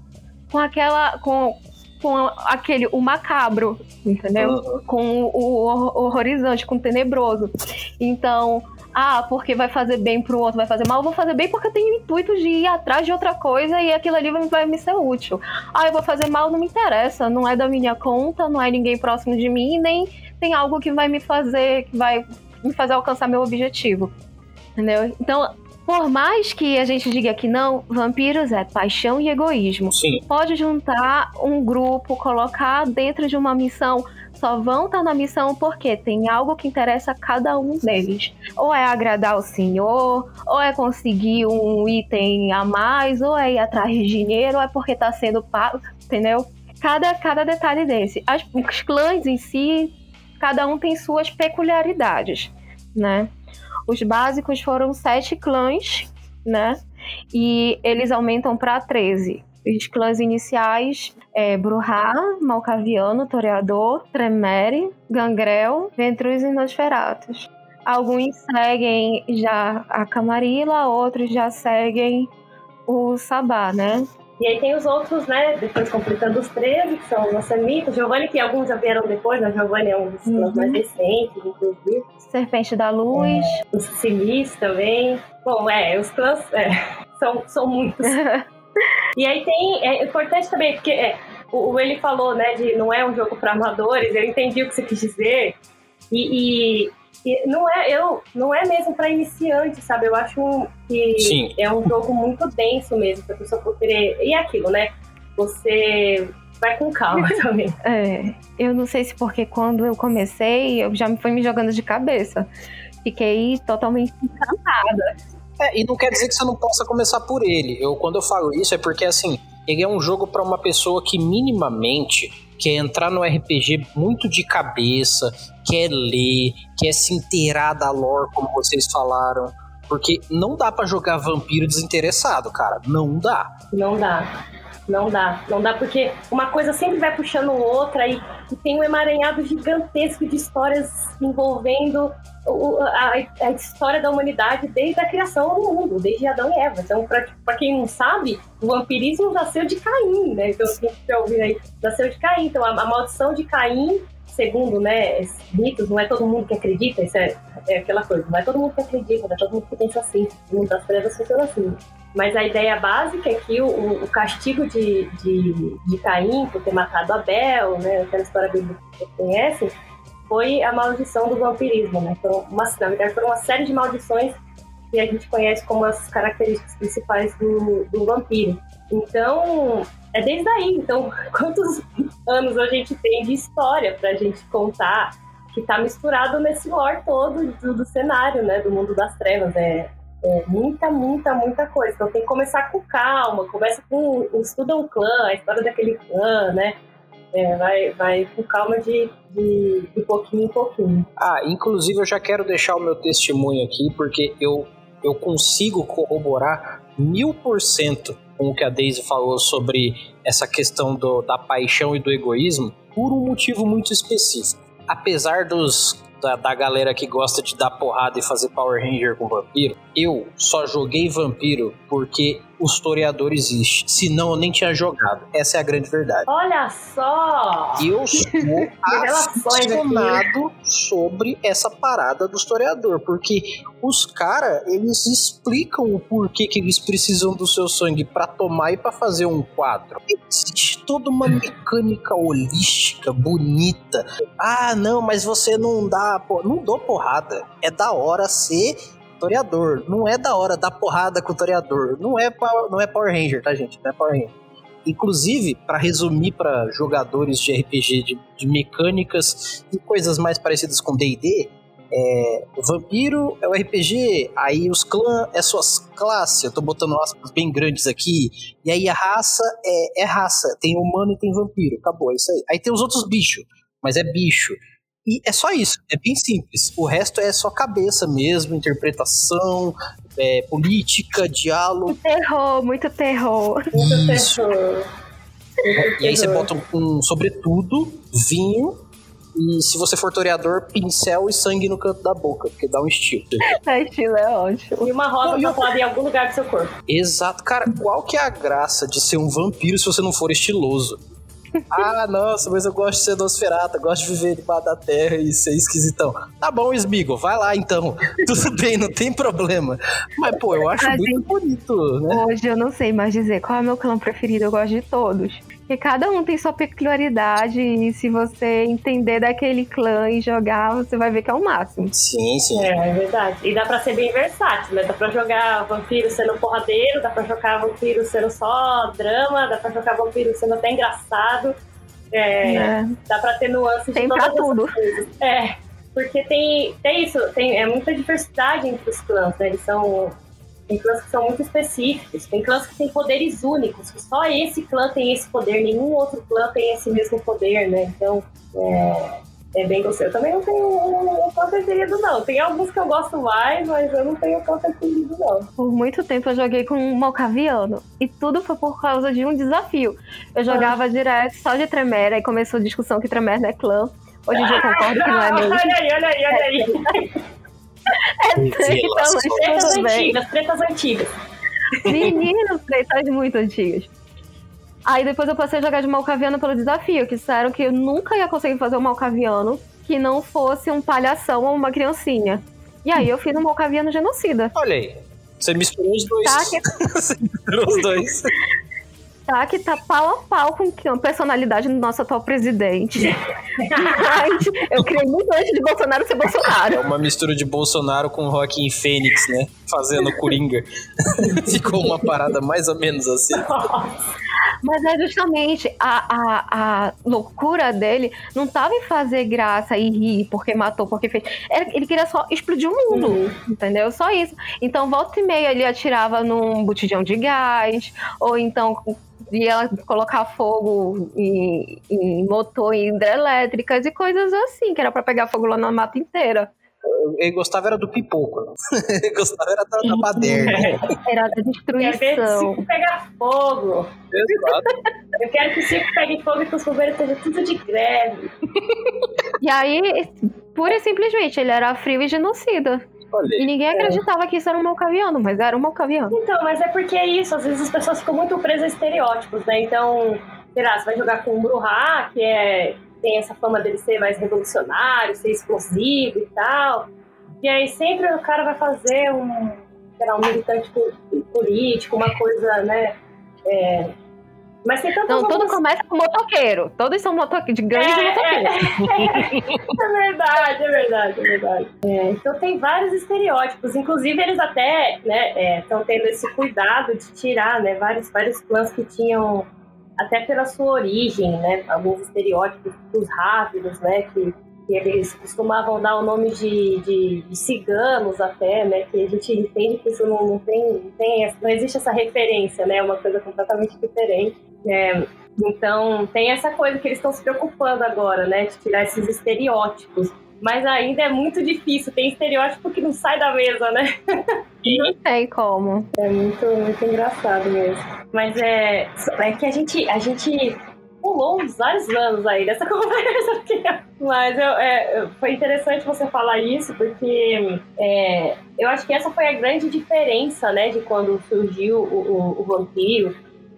com aquela. com, com aquele. o macabro, entendeu? Uhum. Com o, o horrorizante, com o tenebroso. Então, ah, porque vai fazer bem pro outro, vai fazer mal, eu vou fazer bem porque eu tenho o intuito de ir atrás de outra coisa e aquilo ali vai me ser útil. Ah, eu vou fazer mal, não me interessa, não é da minha conta, não é ninguém próximo de mim, nem tem algo que vai me fazer, que vai me fazer alcançar meu objetivo. Entendeu? Então, por mais que a gente diga que não, vampiros é paixão e egoísmo. Sim. Pode juntar um grupo, colocar dentro de uma missão só vão estar na missão porque tem algo que interessa a cada um deles. Ou é agradar o senhor, ou é conseguir um item a mais, ou é ir atrás de dinheiro, ou é porque está sendo pago, entendeu? Cada, cada detalhe desse. As, os clãs em si, cada um tem suas peculiaridades, né? Os básicos foram sete clãs, né? E eles aumentam para 13 Os clãs iniciais é Bruhá, Malcaviano, Toreador, Tremere, Gangrel, Ventruz e Nosferatus. Alguns seguem já a Camarilla, outros já seguem o Sabá, né? E aí tem os outros, né? Depois completando os 13, que são os Samitas. Giovanni, que alguns já vieram depois, né? Giovanni é um dos uhum. mais recentes, inclusive. Serpente da Luz. É, os Simis também. Bom, é, os clãs é, são, são muitos. e aí tem. É importante também, porque é, o, o ele falou, né, de não é um jogo para amadores, eu entendi o que você quis dizer. E, e, e não é eu não é mesmo para iniciante, sabe? Eu acho que Sim. é um jogo muito denso mesmo para pessoa por querer e é aquilo, né? Você vai com calma também. É, eu não sei se porque quando eu comecei, eu já me fui me jogando de cabeça. Fiquei totalmente encantada. É, e não quer dizer que você não possa começar por ele. Eu quando eu falo isso é porque assim, ele é um jogo para uma pessoa que minimamente quer entrar no RPG muito de cabeça, quer ler, quer se inteirar da lore, como vocês falaram. Porque não dá para jogar vampiro desinteressado, cara. Não dá. Não dá. Não dá. Não dá porque uma coisa sempre vai puxando outra e, e tem um emaranhado gigantesco de histórias envolvendo o, a, a, história da humanidade desde a criação do mundo, desde Adão e Eva. Então, para quem não sabe, o vampirismo nasceu de Caim, né? Então, quem estiver ouvindo aí, nasceu de Caim. Então, a, a maldição de Caim segundo né, mitos, não é todo mundo que acredita, isso é, é, aquela coisa, não é todo mundo que acredita, não é todo mundo que pensa assim, o mundo das trevas funciona assim. Mas a ideia básica é que o, o castigo de, de, de, Caim por ter matado Abel, né, aquela história bíblica que você conhece, foi a maldição do vampirismo, né? Foram uma, na verdade, foram uma série de maldições que a gente conhece como as características principais do, do vampiro. Então, é desde aí. Então, quantos anos a gente tem de história para a gente contar que está misturado nesse lore todo do, do, cenário, né? Do mundo das trevas. É, é, muita, muita, muita coisa. Então tem que começar com calma. Começa com estuda um clã, a história daquele clã, né? É, vai, vai com calma de, de, de pouquinho em pouquinho. Ah, inclusive eu já quero deixar o meu testemunho aqui, porque eu, eu consigo corroborar mil por cento com o que a Daisy falou sobre essa questão do, da paixão e do egoísmo, por um motivo muito específico. Apesar dos da, da, galera que gosta de dar porrada e fazer Power Ranger com vampiro, eu só joguei vampiro porque o historiador existe. Senão eu nem tinha jogado. Essa é a grande verdade. Olha só! Eu sou apaixonado sobre essa parada do historiador, porque os caras, eles explicam o porquê que eles precisam do seu sangue para tomar e para fazer um quadro. Existe toda uma mecânica holística, bonita. Ah, não, mas você não dá, não dou porrada. É da hora ser toreador. Não é da hora dar porrada com o toreador. Não é, não é Power Ranger, tá, gente? Não é Power Ranger. Inclusive, para resumir para jogadores de RPG de, de, mecânicas e coisas mais parecidas com D&D, é, o vampiro é o RPG, aí os clãs é suas classes, eu tô botando aspas bem grandes aqui, e aí a raça é, é raça, tem humano e tem vampiro, acabou, é isso aí. Aí tem os outros bichos, mas é bicho. E é só isso, é bem simples. O resto é só cabeça mesmo, interpretação, é, política, diálogo. Terror, muito terror. Muito isso. terror. E aí você bota um, um sobretudo, vinho, e se você for toreador, pincel e sangue no canto da boca, porque dá um estilo. Dá estilo, é ótimo. E uma rosa tatuada em algum lugar do seu corpo. Exato. Cara, qual que é a graça de ser um vampiro se você não for estiloso? Ah, nossa, mas eu gosto de ser nosferata, gosto de viver debaixo da terra e ser esquisitão. Tá bom, Smigo, vai lá então. Tudo bem, não tem problema. Mas, pô, eu acho muito bonito, né? Hoje eu não sei mais dizer qual é o meu clã preferido, eu gosto de todos. Porque cada um tem sua peculiaridade e se você entender daquele clã e jogar, você vai ver que é o máximo. Sim, sim. É, é verdade. E dá pra ser bem versátil, né? Dá pra jogar vampiro sendo porradeiro, dá pra jogar vampiro sendo só drama, dá pra jogar vampiro sendo até engraçado. É, é. Dá pra ter nuances tem de todas pra tudo. Coisas. É, porque tem, tem isso, tem é muita diversidade entre os clãs, né? Eles são tem clãs que são muito específicos, tem clãs que têm poderes únicos, que só esse clã tem esse poder, nenhum outro clã tem esse mesmo poder, né? Então, é, é bem gostoso. Eu também não tenho um, um pão preferido, não. Tem alguns que eu gosto mais, mas eu não tenho um pão preferido, não. Por muito tempo eu joguei com um malcaviano. E tudo foi por causa de um desafio. Eu jogava ah. direto só de Tremere, aí começou a discussão que Tremere não é clã. Hoje em dia eu concordo que não é mesmo. olha aí, olha aí, olha aí. É tretas antigas, tretas antigas. Meninos, tretas muito antigas. Aí depois eu passei a jogar de malcaviano pelo desafio, que disseram que eu nunca ia conseguir fazer um malcaviano que não fosse um palhação ou uma criancinha. E aí eu fiz um malcaviano genocida. Olha aí. Você misturou os dois. Tá, que... Você misturou os dois. tá que tá pau a pau com a personalidade do nosso atual presidente. Mas eu criei muito antes de Bolsonaro ser Bolsonaro. É uma mistura de Bolsonaro com Joaquim Fênix, né? Fazendo Coringa. Ficou uma parada mais ou menos assim. Mas é justamente a, a, a loucura dele não tava em fazer graça e rir porque matou, porque fez. Ele queria só explodir o mundo, uhum. entendeu? Só isso. Então, volta e meia ele atirava num botijão de gás, ou então ia colocar fogo em, em motor em hidrelétricas e coisas assim, que era para pegar fogo lá na mata inteira. Ele gostava era do pipoco. Ele gostava era da, da baderna. Era da destruição. Eu quero que o circo pegue fogo. Exato. Eu quero que o circo pegue fogo e que os bombeiros estejam tudo de greve. E aí, pura e simplesmente, ele era frio e genocida. E ninguém é. acreditava que isso era um malcaviano, mas era um malcaviano. Então, mas é porque é isso, às vezes as pessoas ficam muito presas a estereótipos, né? Então, sei lá, você vai jogar com um Bruhá, que é, tem essa fama dele ser mais revolucionário, ser explosivo e tal. E aí sempre o cara vai fazer um, sei lá, um militante político, uma coisa, né? É, mas tem tantas Não, tudo começa com motoqueiro. Todos são motoqueiros, de grandes é, motoqueiros. É, é, verdade, é verdade, é verdade. É, então tem vários estereótipos. Inclusive, eles até estão né, é, tendo esse cuidado de tirar né, vários, vários clãs que tinham, até pela sua origem, né, alguns estereótipos dos rápidos, né, que, que eles costumavam dar o nome de, de, de, ciganos até, né, que a gente entende que isso não, não, tem, não, tem, não existe essa referência, né, é uma coisa completamente diferente. É, então, tem essa coisa que eles estão se preocupando agora, né? De tirar esses estereótipos. Mas ainda é muito difícil. Tem estereótipo que não sai da mesa, né? Não sei como. É muito, muito engraçado mesmo. Mas é, é que a gente, a gente pulou uns vários anos aí dessa conversa aqui. Mas eu, é, foi interessante você falar isso, porque é, eu acho que essa foi a grande diferença, né, de quando surgiu o, o, o vampiro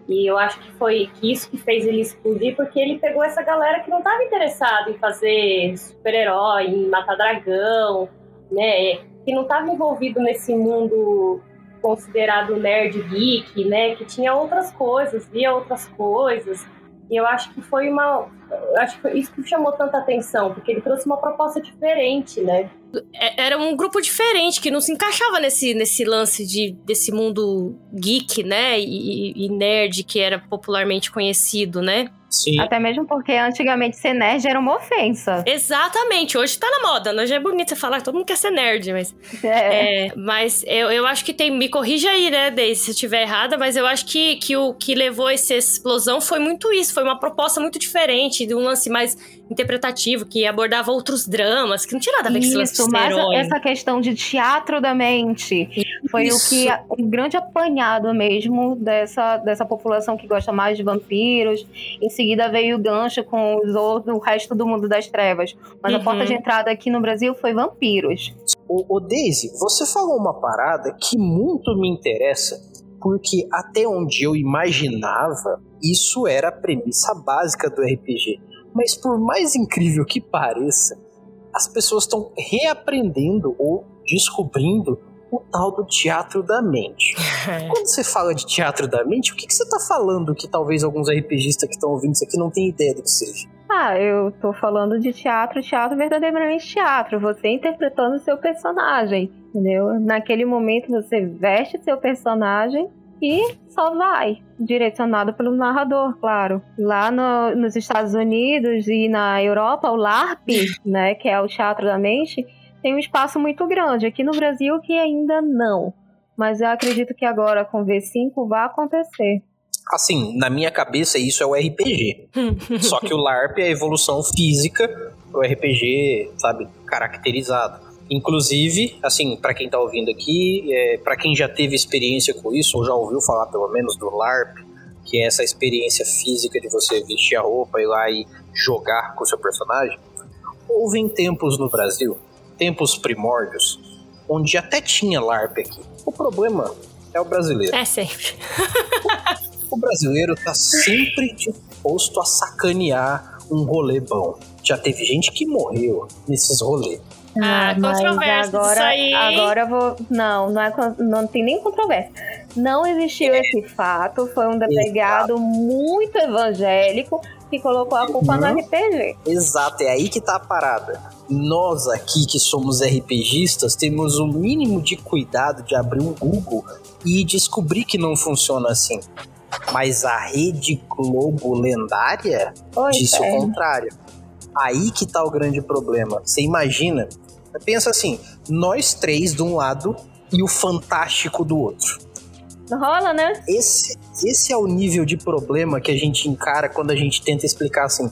e eu acho que foi isso que fez ele explodir, porque ele pegou essa galera que não estava interessada em fazer super-herói, em matar dragão, né? Que não estava envolvido nesse mundo considerado nerd geek, né? Que tinha outras coisas, via outras coisas. E eu acho que foi uma. Acho que foi isso que chamou tanta atenção, porque ele trouxe uma proposta diferente, né? É, era um grupo diferente que não se encaixava nesse, nesse lance de, desse mundo geek, né? E, e nerd que era popularmente conhecido, né? Sim. Até mesmo porque antigamente ser nerd era uma ofensa. Exatamente, hoje tá na moda, né? Já é bonito você falar que todo mundo quer ser nerd, mas. É. é mas eu, eu acho que tem. Me corrija aí, né, Deise, se eu estiver errada, mas eu acho que, que o que levou essa explosão foi muito isso. Foi uma proposta muito diferente, de um lance mais interpretativo, que abordava outros dramas, que não tinha nada a ver com esse lance mas essa questão de teatro da mente isso. foi o que. um grande apanhado mesmo dessa, dessa população que gosta mais de vampiros. Em seguida veio o gancho com os outros, o resto do mundo das trevas. Mas uhum. a porta de entrada aqui no Brasil foi vampiros. O, o Daisy, você falou uma parada que muito me interessa, porque até onde eu imaginava, isso era a premissa básica do RPG. Mas por mais incrível que pareça, as pessoas estão reaprendendo ou descobrindo o tal do teatro da mente. Quando você fala de teatro da mente, o que, que você está falando que talvez alguns RPGistas que estão ouvindo isso aqui não tenham ideia do que seja? Ah, eu tô falando de teatro, teatro verdadeiramente teatro. Você interpretando o seu personagem, entendeu? Naquele momento você veste seu personagem e só vai, direcionado pelo narrador, claro. Lá no, nos Estados Unidos e na Europa, o LARP, né, que é o Teatro da Mente, tem um espaço muito grande. Aqui no Brasil que ainda não. Mas eu acredito que agora com V5 vai acontecer. Assim, na minha cabeça isso é o RPG. Só que o LARP é a evolução física pro RPG, sabe, caracterizado. Inclusive, assim, para quem tá ouvindo aqui, é, para quem já teve experiência com isso, ou já ouviu falar pelo menos do LARP, que é essa experiência física de você vestir a roupa e ir lá e jogar com o seu personagem, houve em tempos no Brasil, tempos primórdios, onde até tinha LARP aqui. O problema é o brasileiro. É sempre. o brasileiro tá sempre disposto a sacanear um rolê bom. Já teve gente que morreu nesses rolês. Ah, Ah, controvérsia agora, isso aí, hein? agora eu vou. Não, não, é, não tem nem controvérsia. Não existiu esse fato. Foi um delegado muito evangélico que colocou a culpa no Uhum. RPG. Exato, é aí que tá a parada. Nós aqui que somos RPGistas temos o mínimo de cuidado de abrir um Google e descobrir que não funciona assim. Mas a Rede Globo lendária disse é. o contrário. Aí que tá o grande problema. Você imagina, pensa assim, nós três de um lado e o fantástico do outro. Não rola, né? Esse, esse é o nível de problema que a gente encara quando a gente tenta explicar assim.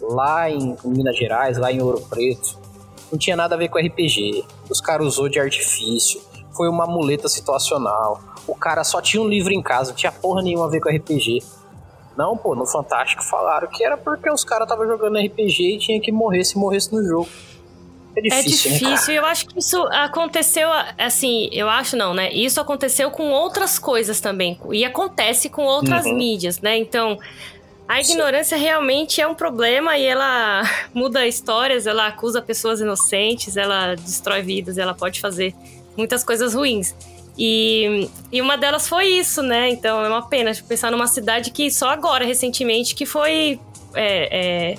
Lá em Minas Gerais, lá em Ouro Preto, não tinha nada a ver com RPG. Os caras usou de artifício. Foi uma muleta situacional. O cara só tinha um livro em casa, não tinha porra nenhuma a ver com RPG. Não, pô, no Fantástico falaram que era porque os caras estavam jogando RPG e tinha que morrer se morresse no jogo. É É difícil, né, difícil. Eu acho que isso aconteceu, assim, eu acho não, né? Isso aconteceu com outras coisas também. E acontece com outras Uhum. mídias, né? Então, a Sim. ignorância realmente é um problema e ela muda histórias, ela acusa pessoas inocentes, ela destrói vidas, ela pode fazer muitas coisas ruins. E, e uma delas foi isso, né? Então é uma pena tipo, pensar numa cidade que só agora, recentemente, que foi é, é,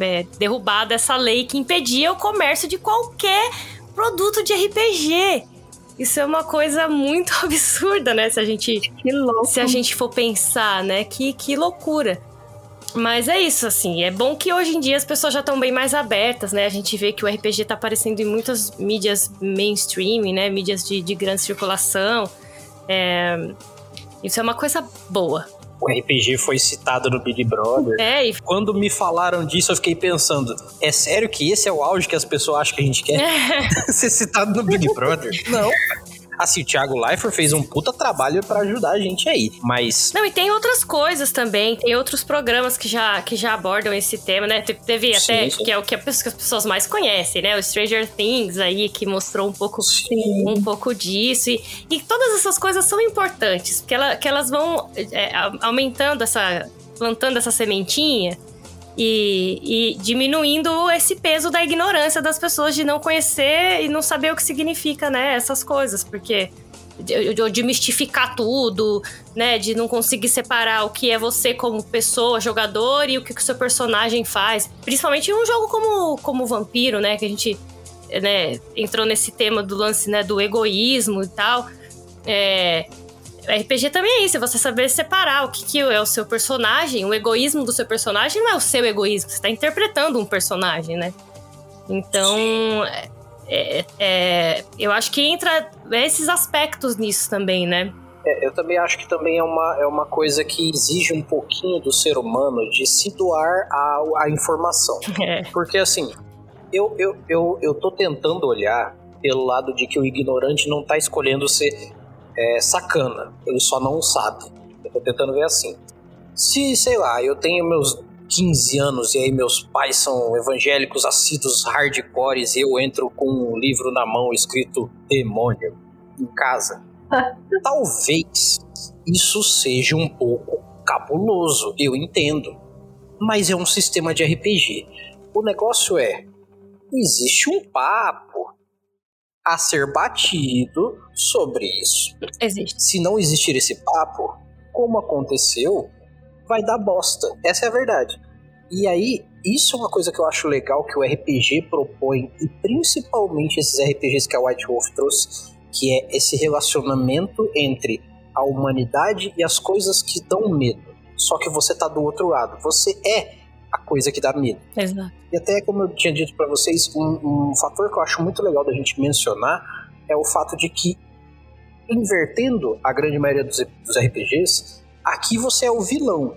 é, derrubada essa lei que impedia o comércio de qualquer produto de RPG. Isso é uma coisa muito absurda, né? Se a gente se a gente for pensar, né? Que, que loucura. Mas é isso, assim. É bom que hoje em dia as pessoas já estão bem mais abertas, né? A gente vê que o RPG tá aparecendo em muitas mídias mainstream, né? Mídias de, de grande circulação. É, Isso é uma coisa boa. O RPG foi citado no Big Brother. É, e Quando me falaram disso, eu fiquei pensando: é sério que esse é o auge que as pessoas acham que a gente quer? Ser citado no Big Brother? Não. Assim, o Thiago Leifert fez um puta trabalho pra ajudar a gente aí. Mas Não, e tem outras coisas também. Tem outros programas que já, que já abordam esse tema, né? Te- Teve Sim, até, sim. que é o que as pessoas mais conhecem, né? O Stranger Things aí, que mostrou um pouco, um pouco disso. E, e todas essas coisas são importantes, porque ela, que elas vão é, aumentando essa. plantando essa sementinha. E, e diminuindo esse peso da ignorância das pessoas de não conhecer e não saber o que significa, né? Essas coisas, porque de, de- mistificar tudo, né? De não conseguir separar o que é você como pessoa, jogador, e o que o seu personagem faz. Principalmente em um jogo como, como Vampiro, né? Que a gente né, entrou nesse tema do lance né, do egoísmo e tal. É, RPG também é isso, é você saber separar o que, que é o seu personagem, o egoísmo do seu personagem não é o seu egoísmo, você está interpretando um personagem, né? Então, é- é- eu acho que entra esses aspectos nisso também, né? é, eu também acho que também é uma, é uma coisa que exige um pouquinho do ser humano de se doar à, à informação. É. Porque assim, eu, eu, eu, eu tô tentando olhar pelo lado de que o ignorante não tá escolhendo ser é, sacana, ele só não sabe. Eu tô tentando ver assim. Se, sei lá, eu tenho meus 15 anos e aí meus pais são evangélicos assíduos hardcores e eu entro com um livro na mão escrito demônio em casa. Talvez isso seja um pouco cabuloso, eu entendo. Mas é um sistema de RPG. O negócio é: existe um papo a ser batido sobre isso. Existe. Se não existir esse papo, como aconteceu, vai dar bosta. Essa é a verdade. E aí, isso é uma coisa que eu acho legal que o RPG propõe, e principalmente esses RPGs que a White Wolf trouxe, que é esse relacionamento entre a humanidade e as coisas que dão medo. Só que você tá do outro lado. Você é a coisa que dá medo. Exato. E até como eu tinha dito pra vocês, um, um fator que eu acho muito legal da gente mencionar é o fato de que, invertendo a grande maioria dos, dos RPGs, aqui você é o vilão,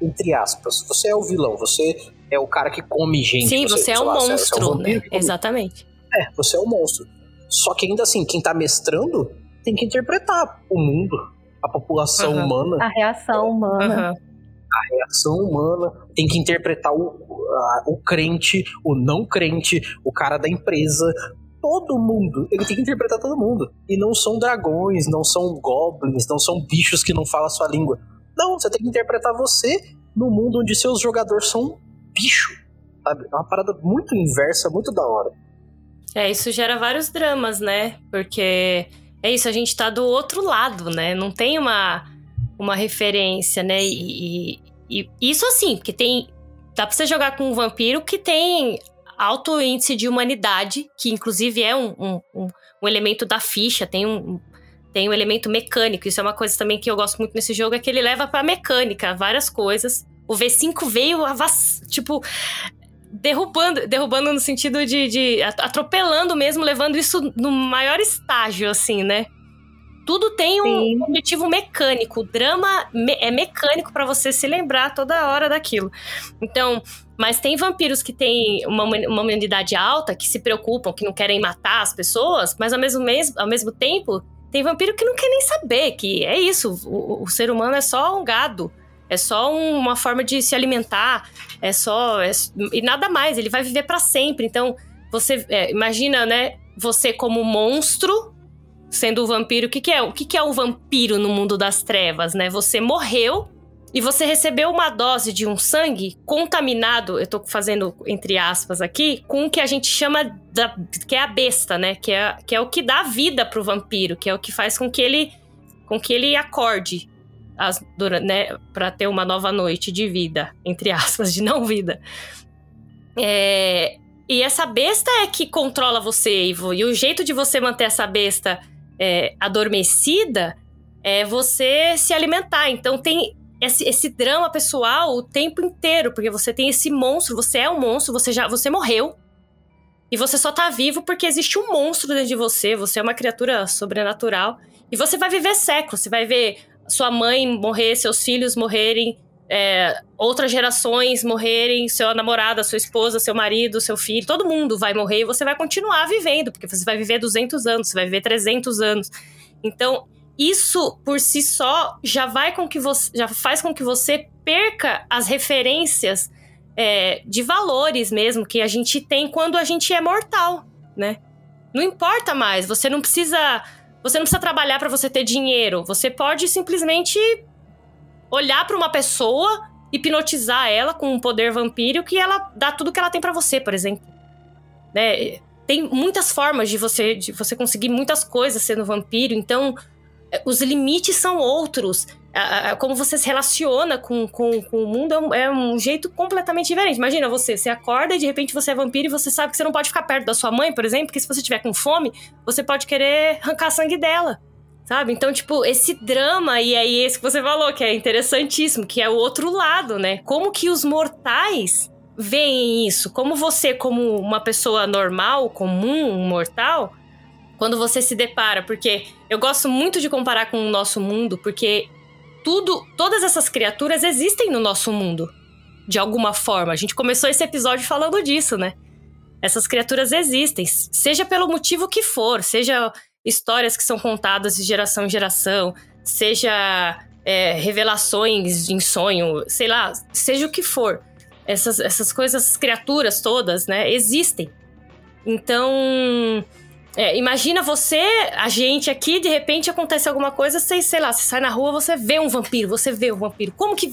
entre aspas. Você é o vilão, você é o cara que come gente. Sim, você, você é um lá, monstro, é um né? Exatamente. É, você é um monstro. Só que ainda assim, quem tá mestrando tem que interpretar o mundo, a população uhum. humana. A reação humana. Uhum. A reação humana tem que interpretar o, a, o crente, o não crente, o cara da empresa, todo mundo. Ele tem que interpretar todo mundo. E não são dragões, não são goblins, não são bichos que não falam a sua língua. Não, você tem que interpretar você no mundo onde seus jogadores são bicho. Sabe? É uma parada muito inversa, muito da hora. É, isso gera vários dramas, né? Porque é isso, a gente tá do outro lado, né? Não tem uma, uma referência, né? E, e, e isso assim, porque tem. Dá pra você jogar com um vampiro que tem alto índice de humanidade, que inclusive é um, um, um, um elemento da ficha, tem um, tem um elemento mecânico. Isso é uma coisa também que eu gosto muito nesse jogo, é que ele leva pra mecânica várias coisas. O V5 veio, tipo, derrubando, derrubando no sentido de, de, atropelando mesmo, levando isso no maior estágio, assim, né? Tudo tem um Sim. objetivo mecânico. O drama é mecânico para você se lembrar toda hora daquilo. Então, mas tem vampiros que têm uma, uma humanidade alta, que se preocupam, que não querem matar as pessoas, mas ao mesmo, ao mesmo tempo, tem vampiro que não quer nem saber que é isso. O, o ser humano é só um gado. É só uma forma de se alimentar, é só. É, e nada mais, ele vai viver para sempre. Então, você é, imagina, né? Você como monstro, sendo o vampiro. O que, que é? O que, que é um vampiro no mundo das trevas, né? Você morreu e você recebeu uma dose de um sangue contaminado, eu tô fazendo entre aspas aqui, com o que a gente chama da, que é a besta, né? Que é, que é o que dá vida pro vampiro, que é o que faz com que ele com que ele acorde as, né, para ter uma nova noite de vida, entre aspas, de não vida. É, e essa besta é que controla você, Ivo. E o jeito de você manter essa besta é, adormecida é você se alimentar. Então tem esse, esse, drama pessoal o tempo inteiro, porque você tem esse monstro, você é um monstro, você já você morreu. E você só tá vivo porque existe um monstro dentro de você, você é uma criatura sobrenatural. E você vai viver séculos, você vai ver sua mãe morrer, seus filhos morrerem, é, outras gerações morrerem, seu namorado, sua esposa, seu marido, seu filho, todo mundo vai morrer e você vai continuar vivendo, porque você vai viver 200 anos, você vai viver 300 anos. Então, isso por si só já vai com que você já faz com que você perca as referências é, de valores mesmo que a gente tem quando a gente é mortal, né? Não importa mais, você não precisa você não precisa trabalhar para você ter dinheiro. Você pode simplesmente olhar para uma pessoa, hipnotizar ela com um poder vampírico e ela dá tudo que ela tem para você, por exemplo. Né? Tem muitas formas de você de você conseguir muitas coisas sendo vampiro, então é, os limites são outros. Como você se relaciona com, com, com o mundo é um, é um, jeito completamente diferente. Imagina você, você acorda e de repente você é vampiro e você sabe que você não pode ficar perto da sua mãe, por exemplo, porque se você tiver com fome, você pode querer arrancar sangue dela. Sabe? Então, tipo, esse drama, e aí esse que você falou, que é interessantíssimo, que é o outro lado, né? Como que os mortais veem isso? Como você, como uma pessoa normal, comum, um mortal, quando você se depara, porque eu gosto muito de comparar com o nosso mundo, porque tudo, todas essas criaturas existem no nosso mundo, de alguma forma. A gente começou esse episódio falando disso, né? Essas criaturas existem, seja pelo motivo que for, seja histórias que são contadas de geração em geração, seja é, revelações em sonho, sei lá, seja o que for. Essas, essas coisas, essas criaturas todas, né, existem. Então, é, imagina você, a gente aqui, de repente acontece alguma coisa, você, sei lá, você sai na rua, você vê um vampiro, você vê um vampiro. Como que.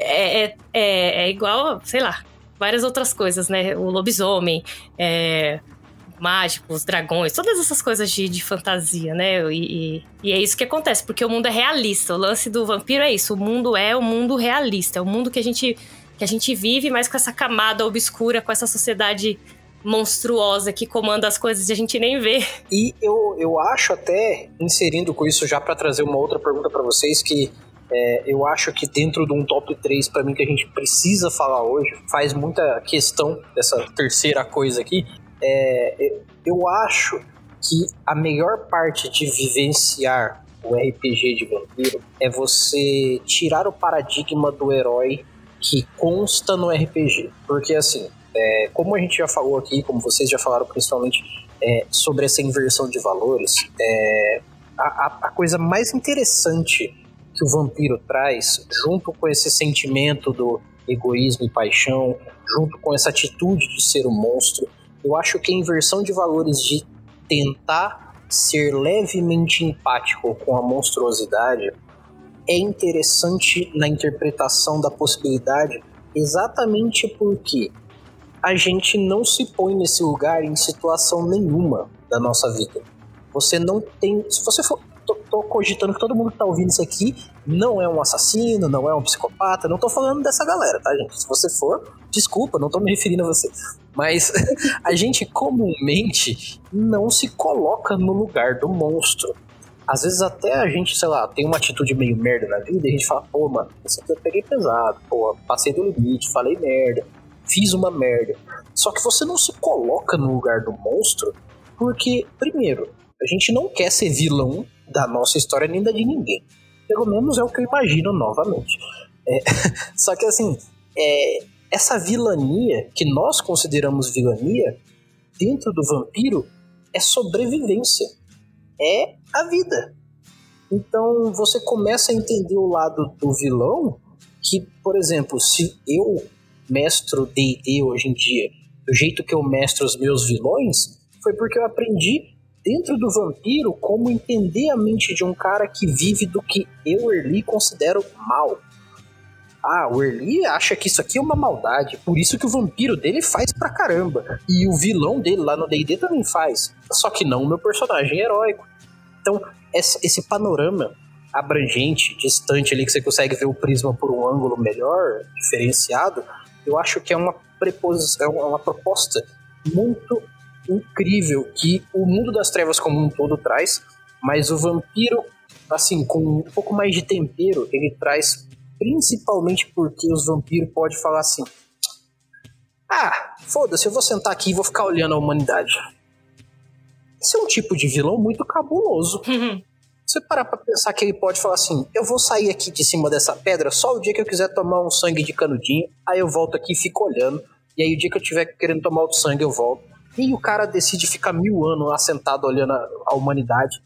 É, é, é, é igual, sei lá, várias outras coisas, né? O lobisomem, é, mágicos, dragões, todas essas coisas de, de fantasia, né? E, e, e, é isso que acontece, porque o mundo é realista. O lance do vampiro é isso: o mundo é o mundo realista, é o mundo que a gente, que a gente vive, mas com essa camada obscura, com essa sociedade monstruosa que comanda as coisas e a gente nem vê. E eu, eu acho até, inserindo com isso já para trazer uma outra pergunta para vocês, que é, eu acho que dentro de um top 3 para mim que a gente precisa falar hoje, faz muita questão dessa terceira coisa aqui, é, eu acho que a melhor parte de vivenciar o RPG de vampiro é você tirar o paradigma do herói que consta no RPG. Porque assim, é, como a gente já falou aqui, como vocês já falaram principalmente é, sobre essa inversão de valores, é, a, a coisa mais interessante que o vampiro traz, junto com esse sentimento do egoísmo e paixão, junto com essa atitude de ser um monstro, eu acho que a inversão de valores de tentar ser levemente empático com a monstruosidade é interessante na interpretação da possibilidade, exatamente porque a gente não se põe nesse lugar em situação nenhuma da nossa vida. Você não tem. Se você for. Tô, tô cogitando que todo mundo que tá ouvindo isso aqui não é um assassino, não é um psicopata. Não tô falando dessa galera, tá, gente? Se você for, desculpa, não tô me referindo a você. Mas a gente comumente não se coloca no lugar do monstro. Às vezes até a gente, sei lá, tem uma atitude meio merda na vida e a gente fala, pô, mano, isso aqui eu peguei pesado, pô, passei do limite, falei merda, fiz uma merda. Só que você não se coloca no lugar do monstro porque, primeiro, a gente não quer ser vilão da nossa história nem da de ninguém. Pelo menos é o que eu imagino novamente. É, só que assim, é, essa vilania que nós consideramos vilania dentro do vampiro é sobrevivência. É a vida. Então você começa a entender o lado do vilão que, por exemplo, se eu mestro D&D hoje em dia, do jeito que eu mestro os meus vilões, foi porque eu aprendi dentro do vampiro como entender a mente de um cara que vive do que eu, Erli, considero mal. Ah, o Erli acha que isso aqui é uma maldade, por isso que o vampiro dele faz pra caramba. E o vilão dele lá no D&D também faz. Só que não o meu personagem heróico. Então, esse panorama abrangente, distante ali, que você consegue ver o prisma por um ângulo melhor, diferenciado, eu acho que é uma, preposição, é uma proposta muito incrível que o mundo das trevas como um todo traz, mas o vampiro, assim, com um pouco mais de tempero, ele traz principalmente porque os vampiros podem falar assim: Ah, foda-se, eu vou sentar aqui e vou ficar olhando a humanidade. Esse é um tipo de vilão muito cabuloso. Você parar pra pensar que ele pode falar assim: eu vou sair aqui de cima dessa pedra só o dia que eu quiser tomar um sangue de canudinho, aí eu volto aqui e fico olhando, e aí o dia que eu tiver querendo tomar outro sangue eu volto. E o cara decide ficar mil anos assentado olhando a, a humanidade.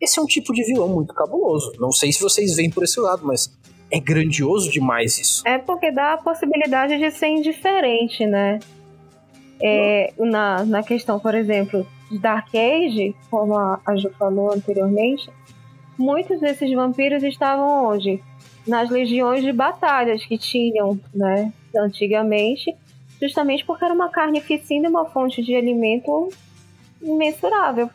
Esse é um tipo de vilão muito cabuloso. Não sei se vocês veem por esse lado, mas é grandioso demais isso. É porque dá a possibilidade de ser indiferente, né? É, na, na questão, por exemplo, de Dark Age, como a, a Ju falou anteriormente, muitos desses vampiros estavam onde? Nas legiões de batalhas que tinham, né, antigamente, justamente porque era uma carne e uma fonte de alimento imensurável.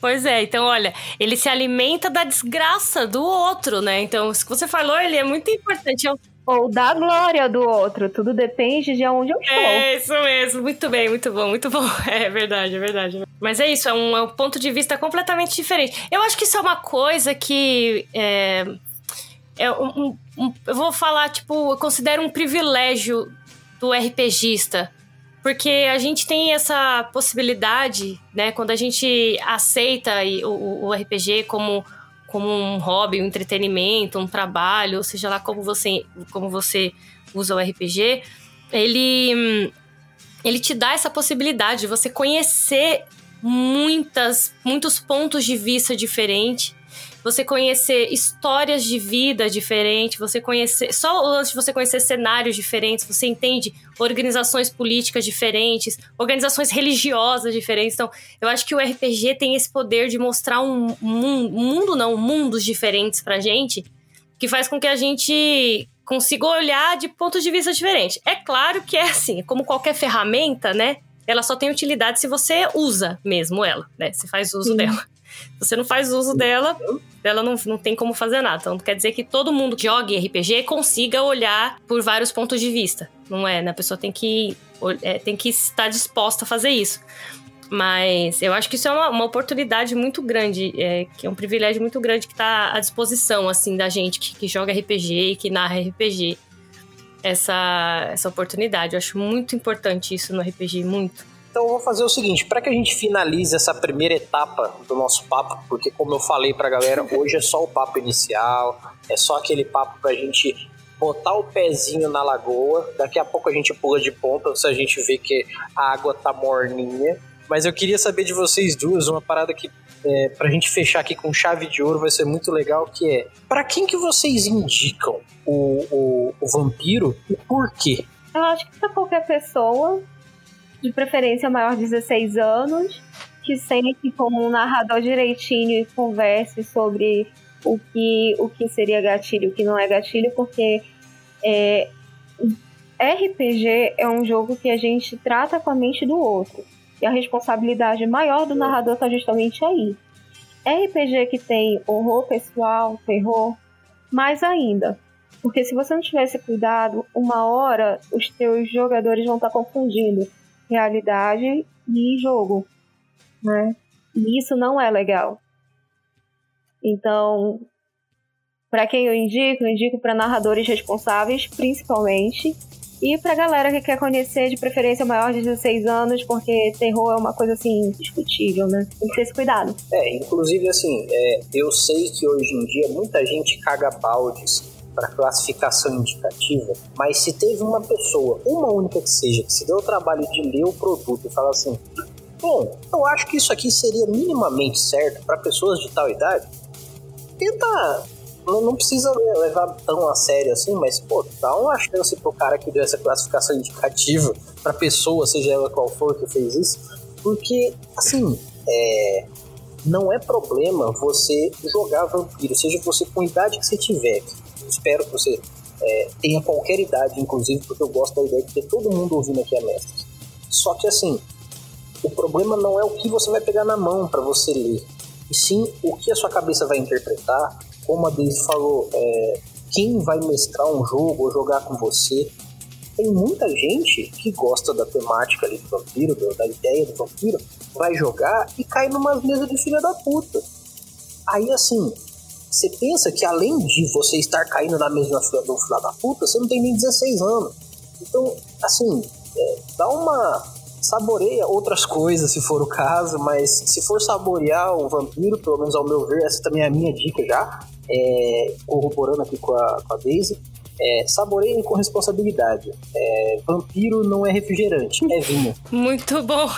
Pois é, então olha, ele se alimenta da desgraça do outro, né? Então, isso que você falou, ele é muito importante. Eu ou da glória do outro. Tudo depende de onde eu estou. É isso mesmo. Muito bem, muito bom, muito bom. É verdade, é verdade. Mas é isso, é um, é um ponto de vista completamente diferente. Eu acho que isso é uma coisa que. É, é um, um, eu vou falar, tipo, eu considero um privilégio do RPGista. Porque a gente tem essa possibilidade, né? Quando a gente aceita o, o RPG como como um hobby, um entretenimento, um trabalho, ou seja lá como você, como você usa o RPG, ele, ele te dá essa possibilidade de você conhecer muitas, muitos pontos de vista diferentes você conhecer histórias de vida diferentes, você conhecer. Só antes de você conhecer cenários diferentes, você entende organizações políticas diferentes, organizações religiosas diferentes. Então, eu acho que o RPG tem esse poder de mostrar um, um mundo, não, mundos diferentes pra gente, que faz com que a gente consiga olhar de pontos de vista diferentes. É claro que é assim, como qualquer ferramenta, né? Ela só tem utilidade se você usa mesmo ela, né? Se faz uso Sim. dela. Se você não faz uso dela, ela não, não tem como fazer nada. Então quer dizer que todo mundo que jogue RPG consiga olhar por vários pontos de vista. Não é, né? A pessoa tem que, é, tem que estar disposta a fazer isso. Mas eu acho que isso é uma, uma oportunidade muito grande, é, que é um privilégio muito grande que está à disposição, assim, da gente que, que joga RPG e que narra RPG. Essa, essa oportunidade. Eu acho muito importante isso no RPG, muito. Então eu vou fazer o seguinte, para que a gente finalize essa primeira etapa do nosso papo, porque como eu falei pra galera, hoje é só o papo inicial, é só aquele papo pra gente botar o pezinho na lagoa. Daqui a pouco a gente pula de ponta se a gente vê que a água tá morninha. Mas eu queria saber de vocês duas uma parada que é, pra gente fechar aqui com chave de ouro vai ser muito legal, que é para quem que vocês indicam o, o, o vampiro e por quê? Eu acho que pra qualquer pessoa, de preferência maior de 16 anos, que sente como um narrador direitinho e converse sobre o que, o que seria gatilho e o que não é gatilho, porque é, RPG é um jogo que a gente trata com a mente do outro. E a responsabilidade maior do narrador está justamente aí. RPG que tem horror pessoal, terror, mais ainda. Porque se você não tivesse cuidado, uma hora os teus jogadores vão estar tá confundindo realidade e jogo, né? E isso não é legal. Então, para quem eu indico, eu indico para narradores responsáveis, principalmente, e pra galera que quer conhecer, de preferência maior de 16 anos, porque terror é uma coisa assim, discutível, né? Tem que ter esse cuidado. É, inclusive assim, é, eu sei que hoje em dia muita gente caga baldes para classificação indicativa, mas se teve uma pessoa, uma única que seja, que se deu o trabalho de ler o produto e falar assim: bom, eu acho que isso aqui seria minimamente certo para pessoas de tal idade, tenta não, não precisa levar tão a sério assim, mas, pô, dá uma chance pro cara que deu essa classificação indicativa pra pessoa, seja ela qual for, que fez isso. Porque, assim, é, não é problema você jogar vampiro, seja você com a idade que você tiver. Espero que você é, tenha qualquer idade, inclusive, porque eu gosto da ideia de ter todo mundo ouvindo aqui a mestre. Só que, assim, o problema não é o que você vai pegar na mão para você ler, e sim o que a sua cabeça vai interpretar como a Daisy falou, é, quem vai mestrar um jogo ou jogar com você. Tem muita gente que gosta da temática ali do vampiro, da ideia do vampiro, vai jogar e cai numa mesa de filha da puta. Aí assim, você pensa que além de você estar caindo na mesa do filho da puta, você não tem nem 16 anos. Então, assim, é, dá uma. Saboreia outras coisas se for o caso, mas se for saborear o vampiro, pelo menos ao meu ver, essa também é a minha dica já é, corroborando aqui com a, com a Daisy, é, saboreiem com responsabilidade. É, vampiro não é refrigerante, é vinho. Muito bom.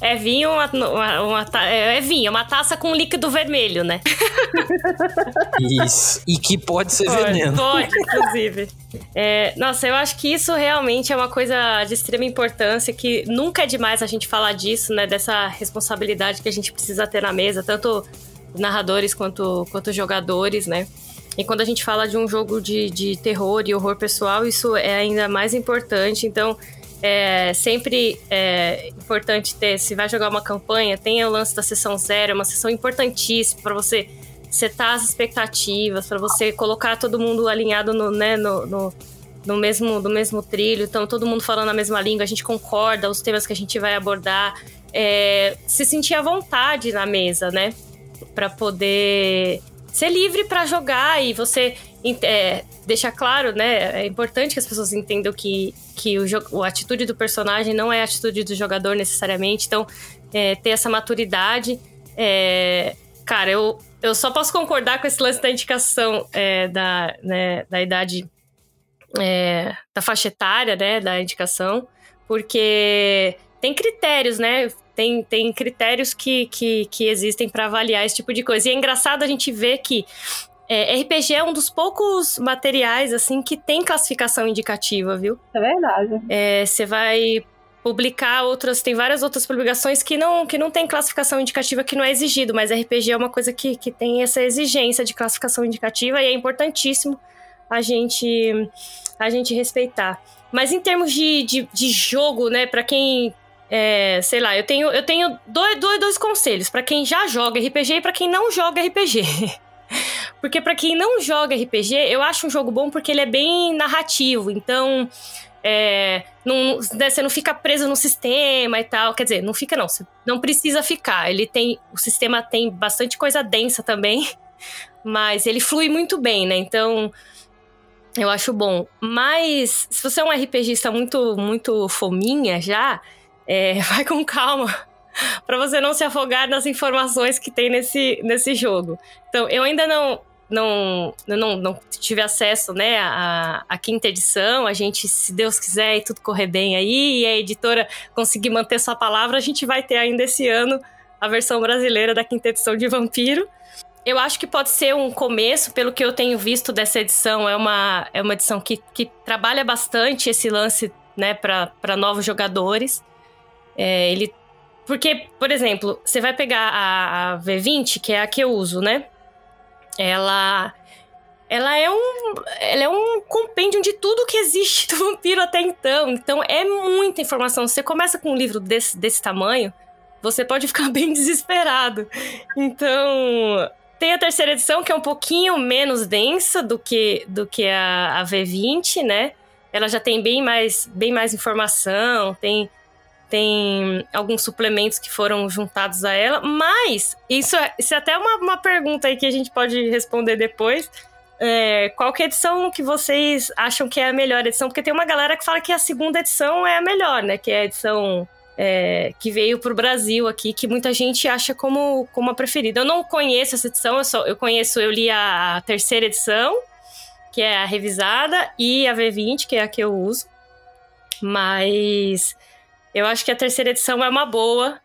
É, é vinho, uma, uma, uma, é, é vinho, uma taça com líquido vermelho, né? Isso. E que pode ser pode, veneno. Pode, inclusive. É, nossa, eu acho que isso realmente é uma coisa de extrema importância, que nunca é demais a gente falar disso, né? Dessa responsabilidade que a gente precisa ter na mesa, tanto narradores quanto, quanto jogadores, né? E quando a gente fala de um jogo de, de terror e horror pessoal, isso é ainda mais importante. Então, é sempre é importante ter, se vai jogar uma campanha, tenha o lance da sessão zero, é uma sessão importantíssima para você setar as expectativas, para você colocar todo mundo alinhado no, né, no, no, no, mesmo, no mesmo trilho, então todo mundo falando a mesma língua, a gente concorda os temas que a gente vai abordar, é, se sentir à vontade na mesa, né? para poder ser livre para jogar e você é, deixar claro, né? É importante que as pessoas entendam que, que o, a atitude do personagem não é a atitude do jogador necessariamente. Então, é, ter essa maturidade. É, cara, eu, eu só posso concordar com esse lance da indicação é, da, né, da idade é, da faixa etária, né? Da indicação, porque tem critérios, né? Tem, tem critérios que, que, que existem para avaliar esse tipo de coisa. E é engraçado a gente ver que é, RPG é um dos poucos materiais, assim, que tem classificação indicativa, viu? É verdade. Você é, vai publicar outras, tem várias outras publicações que não, que não tem classificação indicativa que não é exigido, mas RPG é uma coisa que, que tem essa exigência de classificação indicativa e é importantíssimo a gente, a gente respeitar. Mas em termos de, de, de jogo, né, para quem é, sei lá, eu tenho, eu tenho dois, dois, dois conselhos para quem já joga RPG e para quem não joga RPG. porque para quem não joga RPG, eu acho um jogo bom porque ele é bem narrativo. Então, é, não, né, você não fica preso no sistema e tal. Quer dizer, não fica não. Você não precisa ficar. Ele tem, o sistema tem bastante coisa densa também, mas ele flui muito bem, né? Então, eu acho bom. Mas se você é um RPGista muito, muito fominha já, é, vai com calma para você não se afogar nas informações que tem nesse, nesse jogo. Então, eu ainda não não, não, não tive acesso, né, à, à quinta edição. A gente, se Deus quiser e tudo correr bem aí, e a editora conseguir manter sua palavra, a gente vai ter ainda esse ano a versão brasileira da quinta edição de Vampiro. Eu acho que pode ser um começo, pelo que eu tenho visto dessa edição. É uma, é uma edição que, que trabalha bastante esse lance, né, para novos jogadores. É, ele. Porque, por exemplo, você vai pegar a, a V20, que é a que eu uso, né? ela ela é um ela é um compêndio de tudo que existe do vampiro até então. Então é muita informação. Você começa com um livro desse, desse tamanho, você pode ficar bem desesperado. Então, tem a terceira edição que é um pouquinho menos densa do que do que a, a V20, né? Ela já tem bem mais bem mais informação, tem tem alguns suplementos que foram juntados a ela, mas isso é, isso é até uma, uma pergunta aí que a gente pode responder depois. É, qual que é a edição que vocês acham que é a melhor edição? Porque tem uma galera que fala que a segunda edição é a melhor, né? Que é a edição é, que veio para o Brasil aqui, que muita gente acha como, como a preferida. Eu não conheço essa edição, eu, só, eu conheço, eu li a terceira edição, que é a revisada, e a V20, que é a que eu uso. Mas eu acho que a terceira edição é uma boa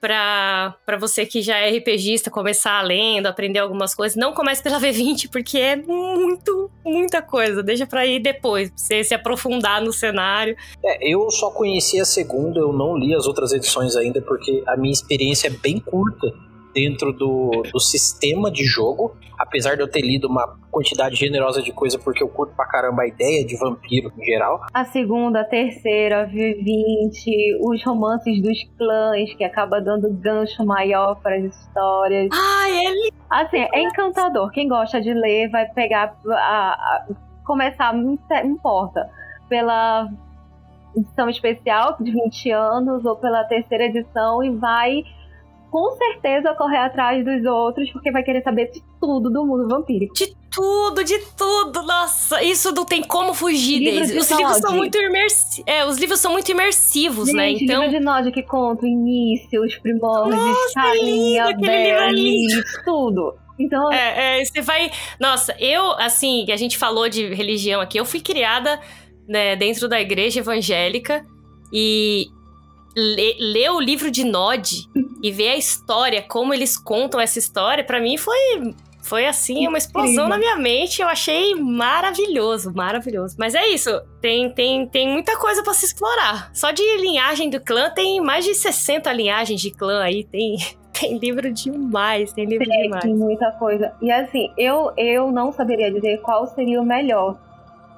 para você que já é RPGista começar lendo, aprender algumas coisas. Não comece pela V20 porque é muito, muita coisa. Deixa para ir depois, pra você se aprofundar no cenário. É, eu só conheci a segunda, eu não li as outras edições ainda porque a minha experiência é bem curta dentro do, do sistema de jogo, apesar de eu ter lido uma quantidade generosa de coisa, porque eu curto pra caramba a ideia de vampiro em geral. A segunda, a terceira, a V20, os romances dos clãs, que acaba dando gancho maior para as histórias. Ai, ele. Assim, é encantador. Quem gosta de ler vai pegar a, a começar, não importa, pela edição especial de 20 anos ou pela terceira edição e vai com certeza correr atrás dos outros, porque vai querer saber de tudo do mundo vampírico. De tudo, de tudo. Nossa, isso não tem como fugir deles. Os livros são muito imersivos. É, os livros são muito imersivos, né? Gente, né? Então. livro de Nod que conta o início, os primórdios, Calinha, Bernie, tudo. Então. É, é, você vai. Nossa, eu, assim, a gente falou de religião aqui. Eu fui criada né, dentro da igreja evangélica. E ler, ler o livro de Nod e ver a história, como eles contam essa história, para mim foi foi assim, uma explosão na minha mente. Eu achei maravilhoso, maravilhoso. Mas é isso, tem, tem, tem muita coisa para se explorar. Só de linhagem do clã tem mais de 60 linhagens de clã aí, tem. Tem livro demais, tem livro tem, demais. Tem muita coisa. E assim, eu, eu não saberia dizer qual seria o melhor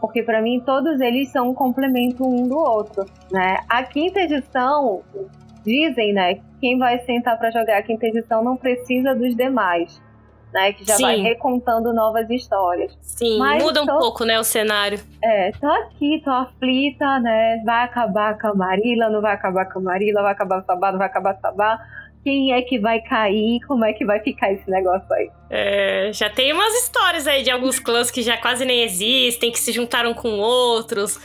porque para mim todos eles são um complemento um do outro, né? A quinta edição dizem, né, quem vai sentar para jogar a quinta edição não precisa dos demais, né, que já Sim. vai recontando novas histórias. Sim, Mas muda um tô, pouco, né, o cenário. É, tô aqui, tô aflita, né, vai acabar a Marila, não vai acabar a Marila, vai acabar o Sabá, não vai acabar o Sabá quem é que vai cair, como é que vai ficar esse negócio aí. É, já tem umas histórias aí de alguns clãs que já quase nem existem, que se juntaram com outros.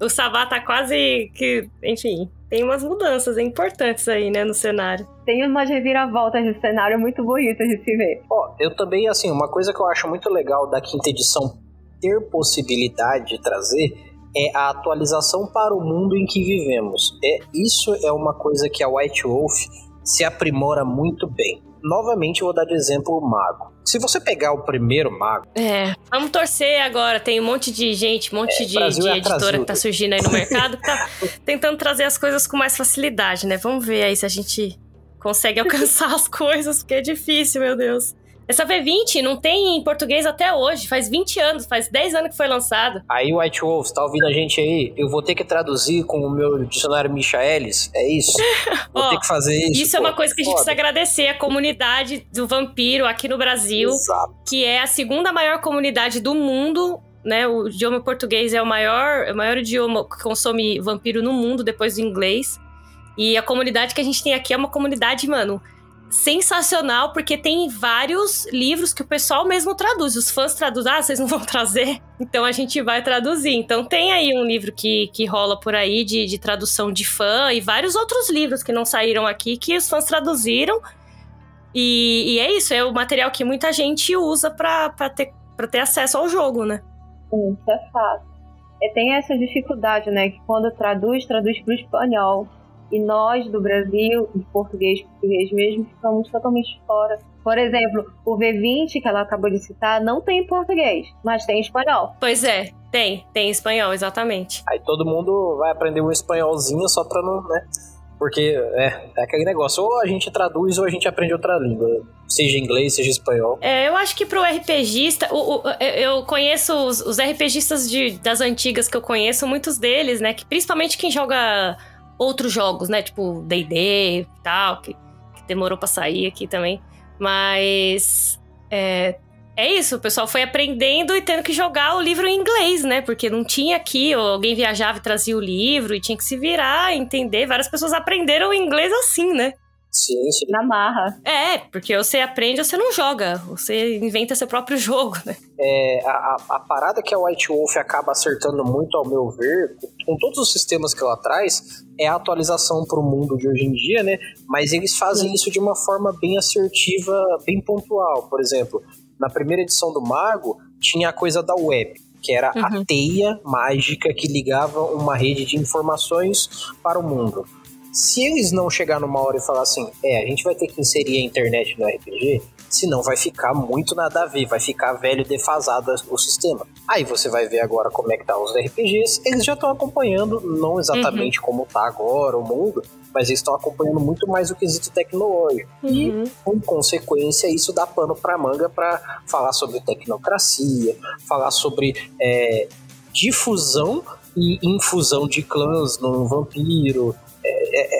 O Sabá tá quase que. Enfim, tem umas mudanças importantes aí, né, no cenário. Tem umas reviravoltas de cenário muito bonitas de se ver. Ó, eu também, assim, uma coisa que eu acho muito legal da quinta edição ter possibilidade de trazer é a atualização para o mundo em que vivemos. É, isso é uma coisa que a White Wolf se aprimora muito bem. Novamente, eu vou dar de exemplo o Mago. Se você pegar o primeiro Mago. É, vamos torcer agora. Tem um monte de gente, um monte é, de, de é editora que tá surgindo aí no mercado, tá tentando trazer as coisas com mais facilidade, né? Vamos ver aí se a gente consegue alcançar as coisas, porque é difícil, meu Deus. Essa V20 não tem em português até hoje, faz 20 anos, faz 10 anos que foi lançado. Aí, White Wolf, tá ouvindo a gente aí? Eu vou ter que traduzir com o meu dicionário Michaelis, é isso? Vou ter que fazer isso. Isso pô, é uma coisa que a gente precisa agradecer à comunidade do vampiro aqui no Brasil, Exato. que é a segunda maior comunidade do mundo né? O idioma português é o maior, é o maior idioma que consome vampiro no mundo, depois do inglês. E a comunidade que a gente tem aqui é uma comunidade, mano, sensacional, porque tem vários livros que o pessoal mesmo traduz. Os fãs traduzem, ah, vocês não vão trazer? Então a gente vai traduzir. Então tem aí um livro que, que rola por aí de, de tradução de fã e vários outros livros que não saíram aqui que os fãs traduziram. E, e, é isso, é o material que muita gente usa para ter, ter acesso ao jogo, né? Isso é fato. E tem essa dificuldade, né? Que quando traduz, traduz para o espanhol. E nós, do Brasil, de português, português mesmo, ficamos totalmente fora. Por exemplo, o V20 que ela acabou de citar não tem em português, mas tem em espanhol. Pois é, tem, tem espanhol, exatamente. Aí todo mundo vai aprender um espanholzinho só pra não, né? Porque é, é aquele negócio, ou a gente traduz ou a gente aprende outra língua, seja inglês, seja espanhol. É, eu acho que pro RPGista, o, o, eu conheço os, os RPGistas de, das antigas que eu conheço, muitos deles, né? Que, principalmente quem joga outros jogos, né? Tipo D&D e tal, que, que demorou pra sair aqui também. Mas é, é isso, o pessoal foi aprendendo e tendo que jogar o livro em inglês, né? Porque não tinha aqui, ou alguém viajava e trazia o livro e tinha que se virar, entender. Várias pessoas aprenderam inglês assim, né? Sim, sim. Na marra. É, porque você aprende ou você não joga. Você inventa seu próprio jogo, né? É, a, a parada que a White Wolf acaba acertando muito, ao meu ver, com todos os sistemas que ela traz, é a atualização para o mundo de hoje em dia, né? Mas eles fazem sim. isso de uma forma bem assertiva, bem pontual. Por exemplo, na primeira edição do Mago, tinha a coisa da web, que era uhum. a teia mágica que ligava uma rede de informações para o mundo. Se eles não chegar numa hora e falar assim, é, a gente vai ter que inserir a internet no RPG, senão vai ficar muito nada a ver, vai ficar velho defasado o sistema. Aí você vai ver agora como é que tá os RPGs, eles já estão acompanhando, não exatamente uhum. como tá agora o mundo, mas eles estão acompanhando muito mais o quesito tecnológico. Uhum. E, com consequência, isso dá pano para manga para falar sobre tecnocracia, falar sobre é, difusão e infusão de clãs no vampiro,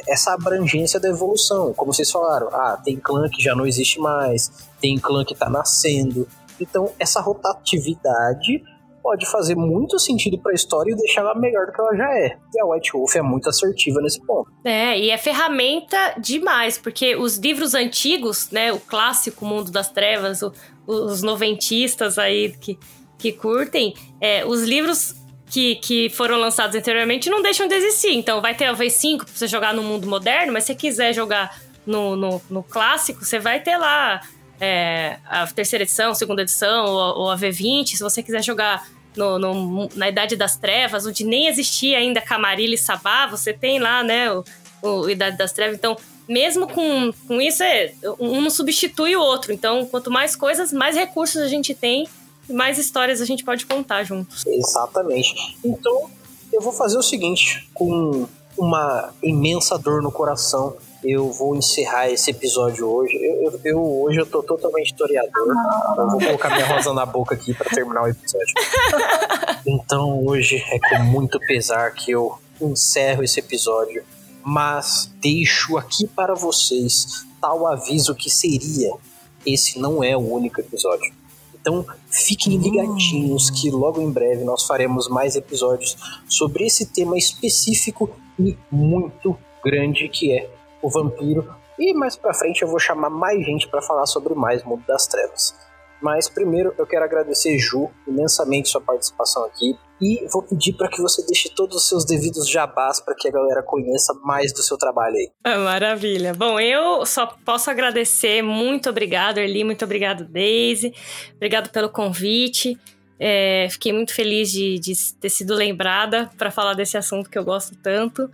essa abrangência da evolução. Como vocês falaram, ah, tem clã que já não existe mais, tem clã que está nascendo. Então, essa rotatividade pode fazer muito sentido para a história e deixar ela melhor do que ela já é. E a White Wolf é muito assertiva nesse ponto. É, e é ferramenta demais, porque os livros antigos, né, o clássico Mundo das Trevas, o, os noventistas aí que, que curtem, é, os livros que, que foram lançados anteriormente não deixam de existir. Então vai ter a V5 para você jogar no mundo moderno, mas se você quiser jogar no, no, no clássico, você vai ter lá é, a terceira edição, segunda edição, ou, ou, a V20, se você quiser jogar no, no, na Idade das Trevas, onde nem existia ainda Camarilla e Sabá, você tem lá, né, o, o Idade das Trevas. Então, mesmo com, com isso, é, um não substitui o outro. Então, quanto mais coisas, mais recursos a gente tem, mais histórias a gente pode contar juntos. Exatamente. Então, eu vou fazer o seguinte, com uma imensa dor no coração, eu vou encerrar esse episódio hoje. Eu, eu, eu, hoje eu tô totalmente historiador. Eu vou colocar minha rosa na boca aqui para terminar o episódio. Então hoje é com muito pesar que eu encerro esse episódio, mas deixo aqui para vocês tal aviso que seria esse não é o único episódio. Então fiquem ligadinhos que logo em breve nós faremos mais episódios sobre esse tema específico e muito grande que é o vampiro. E mais pra frente eu vou chamar mais gente para falar sobre mais Mundo das Trevas. Mas primeiro eu quero agradecer, Ju, imensamente sua participação aqui. E vou pedir para que você deixe todos os seus devidos jabás para que a galera conheça mais do seu trabalho aí. Ah, maravilha. Bom, eu só posso agradecer. Muito obrigado, Erli. Muito obrigado, Daisy. Obrigado pelo convite. É, fiquei muito feliz de, de ter sido lembrada para falar desse assunto que eu gosto tanto.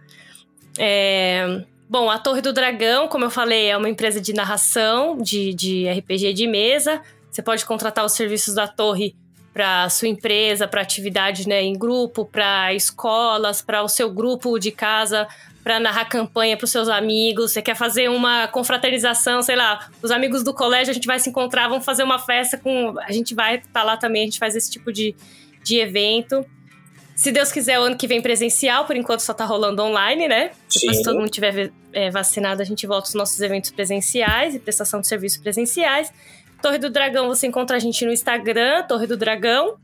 É, Bom, a Torre do Dragão, como eu falei, é uma empresa de narração, de, de RPG de mesa. Você pode contratar os serviços da Torre para sua empresa, para atividade né, em grupo, para escolas, para o seu grupo de casa, para narrar campanha para os seus amigos. Você quer fazer uma confraternização, sei lá, os amigos do colégio, a gente vai se encontrar, vamos fazer uma festa com. A gente vai estar tá lá também, a gente faz esse tipo de, de evento. Se Deus quiser, o ano que vem presencial, por enquanto só tá rolando online, né? Depois, se todo mundo tiver é, vacinado, a gente volta aos nossos eventos presenciais e prestação de serviços presenciais. Torre do Dragão, você encontra a gente no Instagram, Torre do Dragão.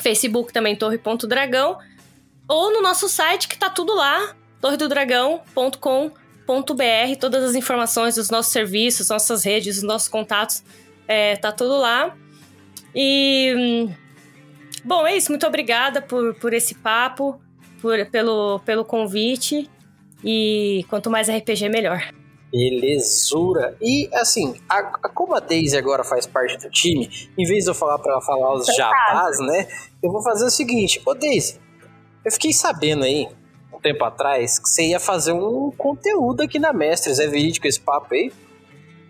Facebook também, torre.dragão. Ou no nosso site, que tá tudo lá, torredodragão.com.br. Todas as informações dos nossos serviços, nossas redes, os nossos contatos, é, tá tudo lá. E Bom, é isso. Muito obrigada por, por esse papo, por, pelo, pelo convite. E quanto mais RPG, melhor. Belezura. E assim, a, a, como a Daisy agora faz parte do time, em vez de eu falar para ela falar os jabás, né? Eu vou fazer o seguinte, ô Daisy, eu fiquei sabendo aí, um tempo atrás, que você ia fazer um conteúdo aqui na Mestres. É verídico esse papo aí?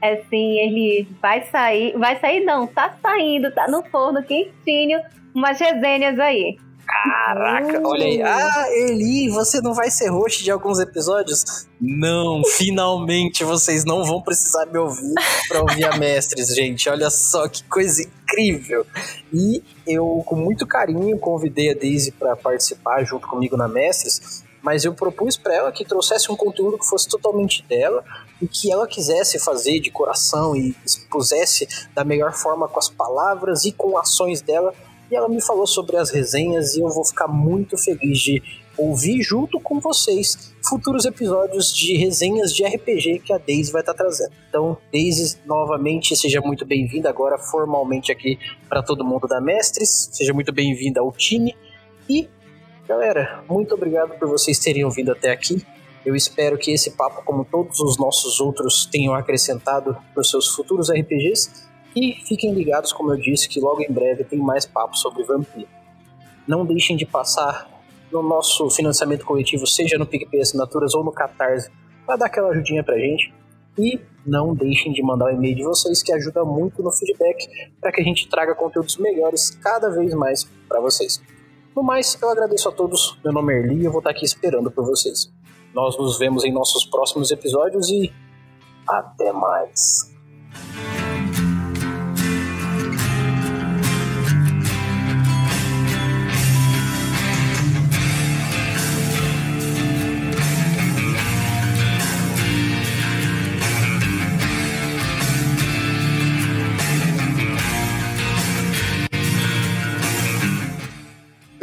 É sim, ele vai sair. Vai sair não, tá saindo, tá no forno quentinho, umas resenhas aí. Caraca, olha aí. Ah, Eli, você não vai ser host de alguns episódios? Não, finalmente vocês não vão precisar me ouvir para ouvir a Mestres, gente. Olha só que coisa incrível. E eu, com muito carinho, convidei a Daisy para participar junto comigo na Mestres, mas eu propus para ela que trouxesse um conteúdo que fosse totalmente dela e que ela quisesse fazer de coração e expusesse da melhor forma com as palavras e com ações dela e ela me falou sobre as resenhas e eu vou ficar muito feliz de ouvir junto com vocês futuros episódios de resenhas de RPG que a Daisy vai estar tá trazendo. Então, Daisy, novamente, seja muito bem-vinda agora formalmente aqui para todo mundo da Mestres. Seja muito bem-vinda ao time. E, galera, muito obrigado por vocês terem ouvido até aqui. Eu espero que esse papo, como todos os nossos outros, tenham acrescentado para os seus futuros RPGs e fiquem ligados, como eu disse, que logo em breve tem mais papo sobre Vampiro. Não deixem de passar no nosso financiamento coletivo, seja no PicPay Assinaturas ou no Catarse, para dar aquela ajudinha pra gente. E não deixem de mandar o e-mail de vocês, que ajuda muito no feedback para que a gente traga conteúdos melhores cada vez mais para vocês. No mais, eu agradeço a todos. Meu nome é Erli e eu vou estar aqui esperando por vocês. Nós nos vemos em nossos próximos episódios e até mais.